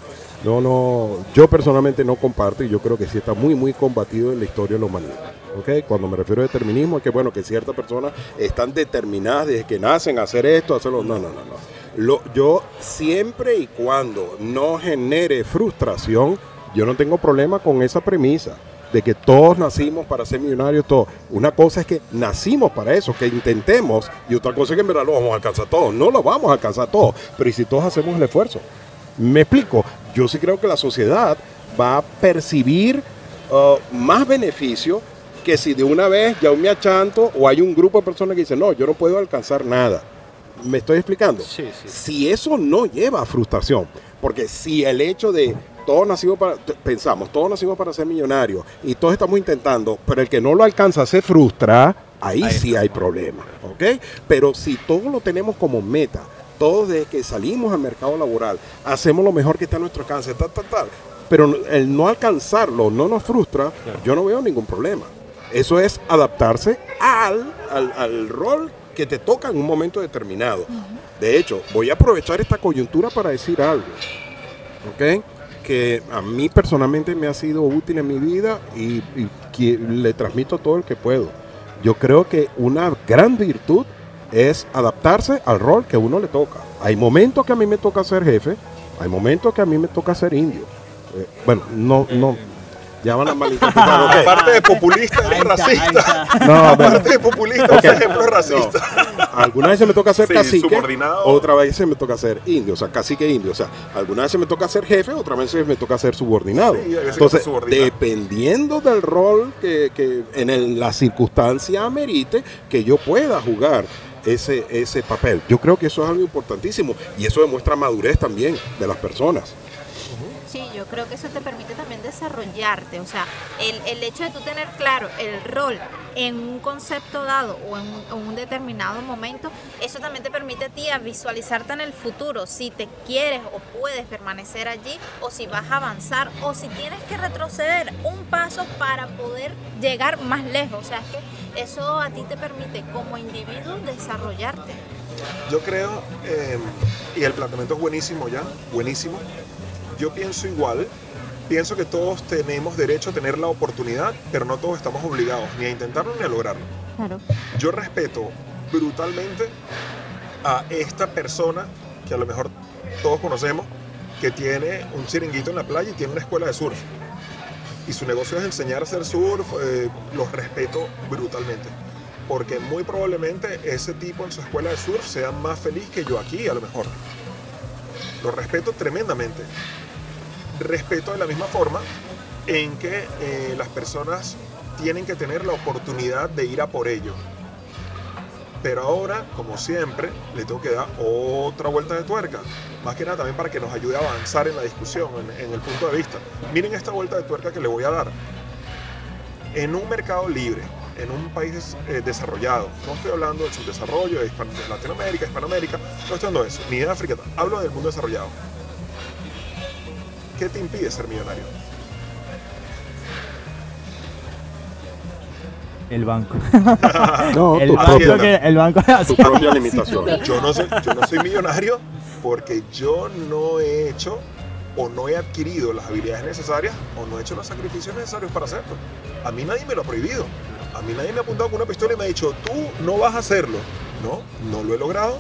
S2: no, no, yo personalmente no comparto y yo creo que sí está muy, muy combatido en la historia de la humanidad, ¿ok? Cuando me refiero a determinismo es que, bueno, que ciertas personas están determinadas desde que nacen a hacer esto, a hacerlo, no, no, no, no. Lo, yo siempre y cuando no genere frustración, yo no tengo problema con esa premisa de que todos nacimos para ser millonarios, todos. Una cosa es que nacimos para eso, que intentemos, y otra cosa es que en verdad lo vamos a alcanzar todos. No lo vamos a alcanzar todos, pero ¿y si todos hacemos el esfuerzo? Me explico, yo sí creo que la sociedad va a percibir uh, más beneficio que si de una vez ya me achanto o hay un grupo de personas que dicen, no, yo no puedo alcanzar nada. ¿Me estoy explicando?
S3: Sí, sí.
S2: Si eso no lleva a frustración, porque si el hecho de todos nacimos para, pensamos, todos nacimos para ser millonarios y todos estamos intentando, pero el que no lo alcanza se frustra, ahí,
S3: Ahí
S2: sí hay problema, ¿ok? Pero si todos lo tenemos como meta, todos desde que salimos al mercado laboral, hacemos lo mejor que está a nuestro alcance, tal, tal, tal, pero el no alcanzarlo no nos frustra, yo no veo ningún problema. Eso es adaptarse al, al, al rol que te toca en un momento determinado. De hecho, voy a aprovechar esta coyuntura para decir algo, ¿ok? Que a mí personalmente me ha sido útil en mi vida y, que le transmito todo el que puedo. Yo creo que una gran virtud es adaptarse al rol que uno le toca. Hay momentos que a mí me toca ser jefe, hay momentos que a mí me toca ser indio. Eh, bueno, no, no, ya van a malinterpretar. ok.
S1: Aparte de populista, eres racista.
S2: No,
S1: Aparte de populista,
S2: Ok.
S1: eres ejemplo racista.
S2: Algunas veces me toca ser
S1: Sí,
S2: cacique,
S1: subordinado.
S2: otras veces me toca ser indio, o sea, cacique indio. O sea, algunas veces me toca ser jefe, otras veces me toca ser subordinado.
S1: Sí,
S2: Entonces,
S1: subordinado.
S2: dependiendo del rol que, que en el- la circunstancia amerite, que yo pueda jugar ese, ese papel. Yo creo que eso es algo importantísimo y eso demuestra madurez también de las personas.
S5: Yo creo que eso te permite también desarrollarte. O sea, el, el hecho de tú tener claro el rol en un concepto dado o en un determinado momento, eso también te permite a ti a visualizarte en el futuro, si te quieres o puedes permanecer allí, o si vas a avanzar, o si tienes que retroceder un paso para poder llegar más lejos. O sea, es que eso a ti te permite como individuo desarrollarte.
S1: Yo creo, eh, y el planteamiento es buenísimo ya, buenísimo. Yo pienso igual, pienso que todos tenemos derecho a tener la oportunidad, pero no todos estamos obligados ni a intentarlo ni a lograrlo.
S5: Claro.
S1: Yo respeto brutalmente a esta persona que a lo mejor todos conocemos, que tiene un chiringuito en la playa y tiene una escuela de surf. Y su negocio es enseñar a hacer surf, eh, los respeto brutalmente. Porque muy probablemente ese tipo en su escuela de surf sea más feliz que yo aquí, a lo mejor. Lo respeto tremendamente. Respeto de la misma forma en que eh, las personas tienen que tener la oportunidad de ir a por ello. Pero ahora, como siempre, le tengo que dar otra vuelta de tuerca. Más que nada también para que nos ayude a avanzar en la discusión, en, el punto de vista. Miren esta vuelta de tuerca que le voy a dar. En un mercado libre, en un país eh, desarrollado, no estoy hablando del subdesarrollo, de, de Latinoamérica, Hispanoamérica, no estoy hablando de eso, ni de África, hablo del mundo desarrollado. ¿Qué te impide ser millonario?
S3: El banco.
S2: No,
S3: el,
S2: tu
S3: banco
S2: propia,
S3: que, el banco
S2: tu propia limitación.
S1: Yo no, soy, yo no soy millonario porque yo no he hecho o no he adquirido las habilidades necesarias o no he hecho los sacrificios necesarios para hacerlo. A mí nadie me lo ha prohibido. A mí nadie me ha apuntado con una pistola y me ha dicho, tú no vas a hacerlo. No, no lo he logrado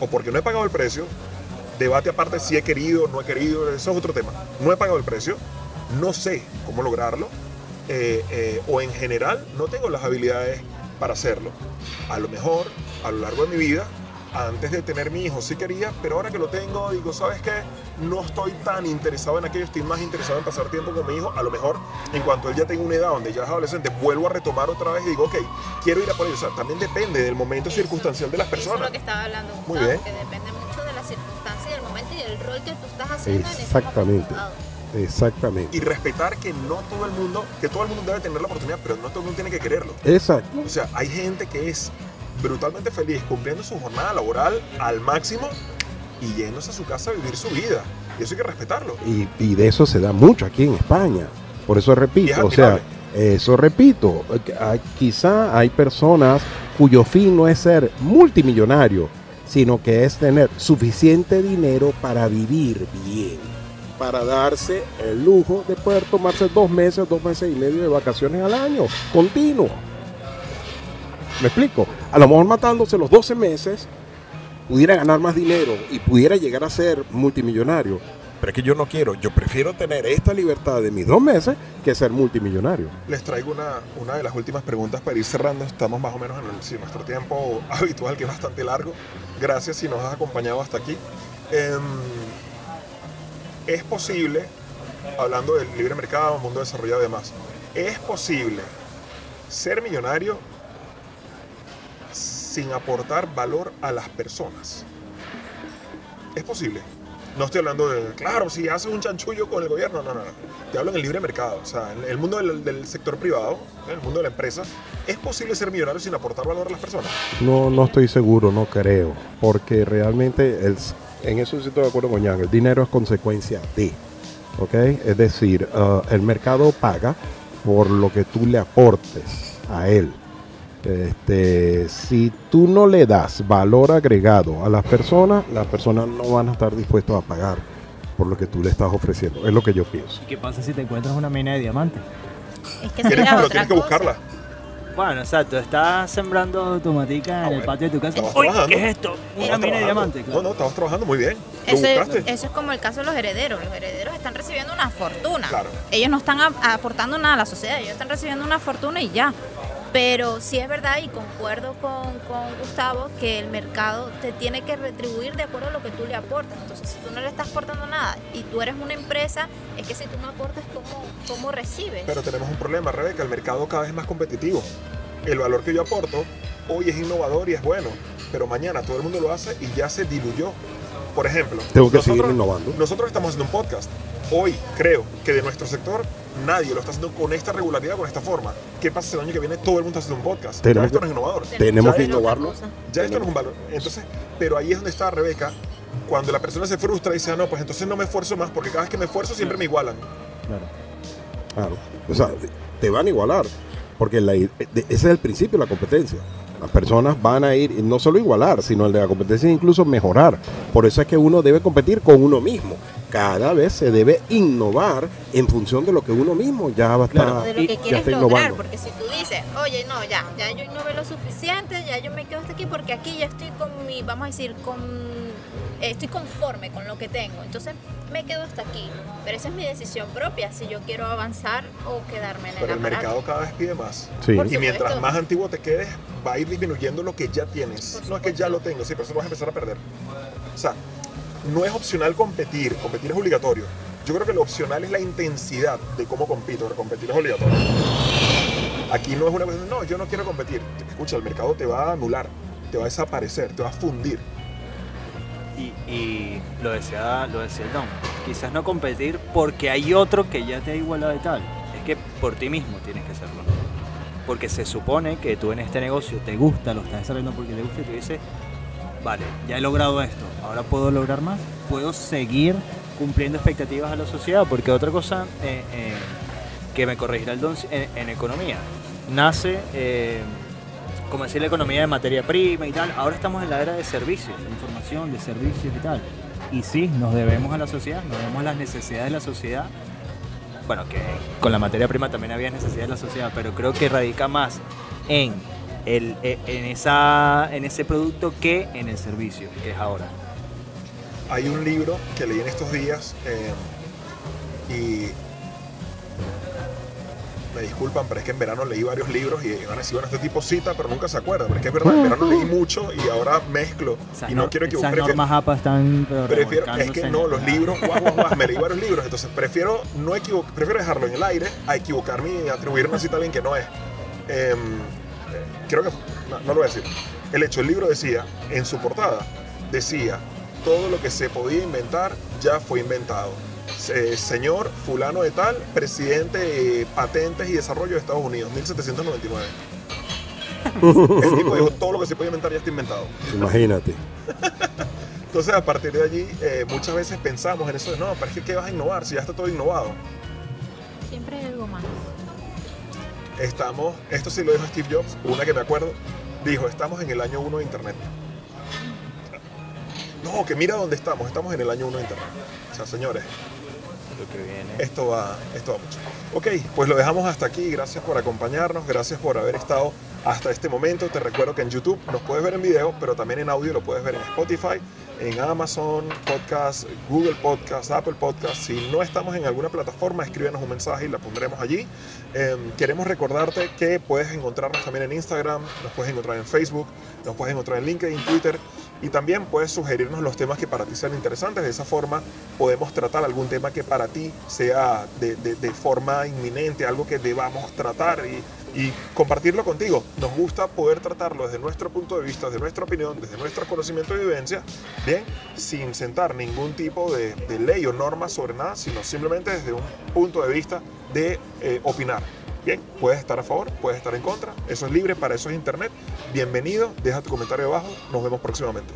S1: o porque no he pagado el precio. Debate aparte si he querido, no he querido, eso es otro tema. No he pagado el precio, no sé cómo lograrlo eh, eh, o en general no tengo las habilidades para hacerlo. A lo mejor a lo largo de mi vida, antes de tener mi hijo sí quería, pero ahora que lo tengo digo, ¿sabes qué? No estoy tan interesado en aquello, estoy más interesado en pasar tiempo con mi hijo. A lo mejor en cuanto él ya tenga una edad donde ya es adolescente, vuelvo a retomar otra vez y digo, ok, quiero ir a por ello. O sea, también depende del momento circunstancial de las
S5: Eso es
S1: personas.
S5: lo que estaba hablando
S1: Muy bien.
S5: que depende y del momento y del rol que tú estás haciendo en ese
S2: Exactamente. Exactamente.
S1: Y respetar que no todo el mundo, que todo el mundo debe tener la oportunidad, pero no todo el mundo tiene que quererlo.
S2: Exacto.
S1: O sea, hay gente que es brutalmente feliz cumpliendo su jornada laboral al máximo y yéndose a su casa a vivir su vida. Y eso hay que respetarlo.
S2: Y, y de eso se da mucho aquí en España. Por eso
S1: es
S2: repito, o sea, eso repito, eh, hay- quizá hay personas cuyo fin no es ser multimillonario, sino que es tener suficiente dinero para vivir bien, para darse el lujo de poder tomarse dos meses, dos meses y medio de vacaciones al año, continuo. ¿Me explico? A lo mejor matándose los 12 meses, pudiera ganar más dinero y pudiera llegar a ser multimillonario. Pero es que yo no quiero, yo prefiero tener esta libertad de mis dos meses que ser multimillonario.
S1: Les traigo una, una de las últimas preguntas para ir cerrando. Estamos más o menos en sí, nuestro tiempo habitual, que es bastante largo. Gracias si nos has acompañado hasta aquí. Em, es posible, hablando del libre mercado, mundo desarrollado y demás, es posible ser millonario sin aportar valor a las personas. Es posible. No estoy hablando de, claro, si haces un chanchullo con el gobierno, no, no, no. Te hablo en el libre mercado, o sea, en el mundo del, sector privado, en el mundo de la empresa. ¿Es posible ser millonario sin aportar valor a las personas?
S2: No, no estoy seguro, no creo, porque realmente en eso sí estoy de acuerdo con Jan, el dinero es consecuencia de, ¿ok? Es decir, ah, el mercado paga por lo que tú le aportes a él. Este, si tú no le das valor agregado a las personas, las personas no van a estar dispuestas a pagar por lo que tú le estás ofreciendo. Es lo que yo pienso.
S3: ¿Qué pasa si te encuentras una mina de diamantes?
S4: Es que
S1: Tienes, pero tienes que buscarla.
S3: Bueno, exacto, estás sembrando tomatica en
S1: Ah,
S3: el
S1: bueno.
S3: patio de tu casa. Uy. ¿qué es esto? Una mina de
S1: trabajando.
S3: diamantes.
S1: No, no, estabas trabajando muy bien.
S4: Eso eso es como el caso de los herederos. Los herederos están recibiendo una fortuna.
S1: Claro.
S4: Ellos no están a- aportando nada a la sociedad, ellos están recibiendo una fortuna y ya. Pero sí es verdad y concuerdo con, con Gustavo que el mercado te tiene que retribuir de acuerdo a lo que tú le aportas. Entonces, si tú no le estás aportando nada y tú eres una empresa, es que si tú no aportas, ¿cómo, cómo recibes?
S1: Pero tenemos un problema, Rebeca. El mercado cada vez es más competitivo. El valor que yo aporto hoy es innovador y es bueno, pero mañana todo el mundo lo hace y ya se diluyó. Por ejemplo,
S2: Tengo que seguir innovando.
S1: Nosotros estamos haciendo un podcast. Hoy creo que de nuestro sector nadie lo está haciendo con esta regularidad, con esta forma. ¿Qué pasa si el año que viene todo el mundo está haciendo un podcast? Ya
S2: Tenemos
S1: esto
S2: que-
S1: no es innovador.
S2: Tenemos
S1: Ya
S2: que innovarlo.
S1: Ya esto no es un valor. Entonces, pero ahí es donde está Rebeca. Cuando la persona se frustra y dice, ah, no, pues entonces no me esfuerzo más, porque cada vez que me esfuerzo siempre me igualan.
S3: Claro.
S2: Claro. O sea, te van a igualar. Porque la ese es el principio de la competencia. Las personas van a ir, no solo igualar, sino el de la competencia incluso mejorar. Por eso es que uno debe competir con uno mismo. Cada vez se debe innovar en función de lo que uno mismo ya va a estar,
S3: Claro.
S4: de lo
S3: ya
S2: está
S4: lograr,
S2: innovando.
S4: porque si tú dices, oye, no, ya, ya yo innové lo suficiente, ya yo me quedo hasta aquí porque aquí ya estoy con mi, vamos a decir, con, estoy conforme con lo que tengo, entonces me quedo hasta aquí, pero esa es mi decisión propia, si yo quiero avanzar o quedarme en
S1: Pero el
S4: el aparato.
S1: mercado cada vez pide más.
S2: Sí.
S1: Y mientras más antiguo te quedes, va a ir disminuyendo lo que ya tienes. No es que ya lo tengo, sí, pero eso lo vas a empezar a perder. O sea, no es opcional competir, competir es obligatorio. Yo creo que lo opcional es la intensidad de cómo compito, pero competir es obligatorio. Aquí no es una cuestión, no, yo no quiero competir. Escucha, el mercado te va a anular, te va a desaparecer, te va a fundir.
S3: Y, lo decía, lo decía Don, quizás no competir porque hay otro que ya te ha igualado y tal. Es que por ti mismo tienes que hacerlo. Porque se supone que tú en este negocio te gusta, lo estás desarrollando porque te gusta y tú dices, vale, ya he logrado esto, ahora puedo lograr más, puedo seguir cumpliendo expectativas a la sociedad, porque otra cosa eh, eh, que me corregirá el Don en, en economía, nace... eh, como decir la economía de materia prima y tal, ahora estamos en la era de servicios, de información, de servicios y tal. Y sí, nos debemos a la sociedad, nos debemos a las necesidades de la sociedad. Bueno, que con la materia prima también había necesidades de la sociedad, pero creo que radica más en, el, e- en, esa, en ese producto que en el servicio, que es ahora.
S1: Hay un libro que leí en estos días eh, y me disculpan, pero es que en verano leí varios libros y van a decir, bueno, este tipo cita, pero nunca se acuerda. Pero es que es verdad, en verano leí mucho y ahora mezclo
S3: Esas
S1: y no
S3: nor-
S1: quiero
S3: esas
S1: equivocarme.
S3: normas APA están
S1: Prefiero, es que no, los libros, guau, guau, guau, me leí varios libros, entonces prefiero no prefiero dejarlo en el aire a equivocarme y atribuir una cita a alguien que no es. Em, eh, creo que, no, no lo voy a decir. El hecho, el libro decía, en su portada, decía, todo lo que se podía inventar ya fue inventado. Se- señor fulano de tal, presidente de patentes y desarrollo de Estados Unidos, 1799. El tipo dijo, todo lo que se puede inventar ya está inventado.
S2: Imagínate.
S1: Entonces, a partir de allí, eh, muchas veces pensamos en eso de, no, pero es que ¿qué vas a innovar si ya está todo innovado?
S5: Siempre hay algo más.
S1: Estamos, esto sí lo dijo Steve Jobs, una que me acuerdo, dijo, estamos en el año 1 de Internet. No, que mira dónde estamos, estamos en el año 1 de Internet. O sea, señores,
S3: Lo que viene.
S1: esto va, esto va mucho. Ok, pues lo dejamos hasta aquí. Gracias por acompañarnos, gracias por haber estado hasta este momento. Te recuerdo que en YouTube nos puedes ver en video, pero también en audio lo puedes ver en Spotify, en Amazon Podcast, Google Podcast, Apple Podcast. Si no estamos en alguna plataforma, escríbenos un mensaje y la pondremos allí. Eh, queremos recordarte que puedes encontrarnos también en Instagram, nos puedes encontrar en Facebook, nos puedes encontrar en LinkedIn, Twitter y también puedes sugerirnos los temas que para ti sean interesantes. De esa forma podemos tratar algún tema que para ti sea de, de- forma inminente, algo que debamos tratar y, compartirlo contigo. Nos gusta poder tratarlo desde nuestro punto de vista, desde nuestra opinión, desde nuestro conocimiento y vivencia, bien, sin sentar ningún tipo de, de ley o norma sobre nada, sino simplemente desde un punto de vista de eh, opinar. Bien, puedes estar a favor, puedes estar en contra, eso es libre, para eso es internet. Bienvenido, deja tu comentario abajo, nos vemos próximamente.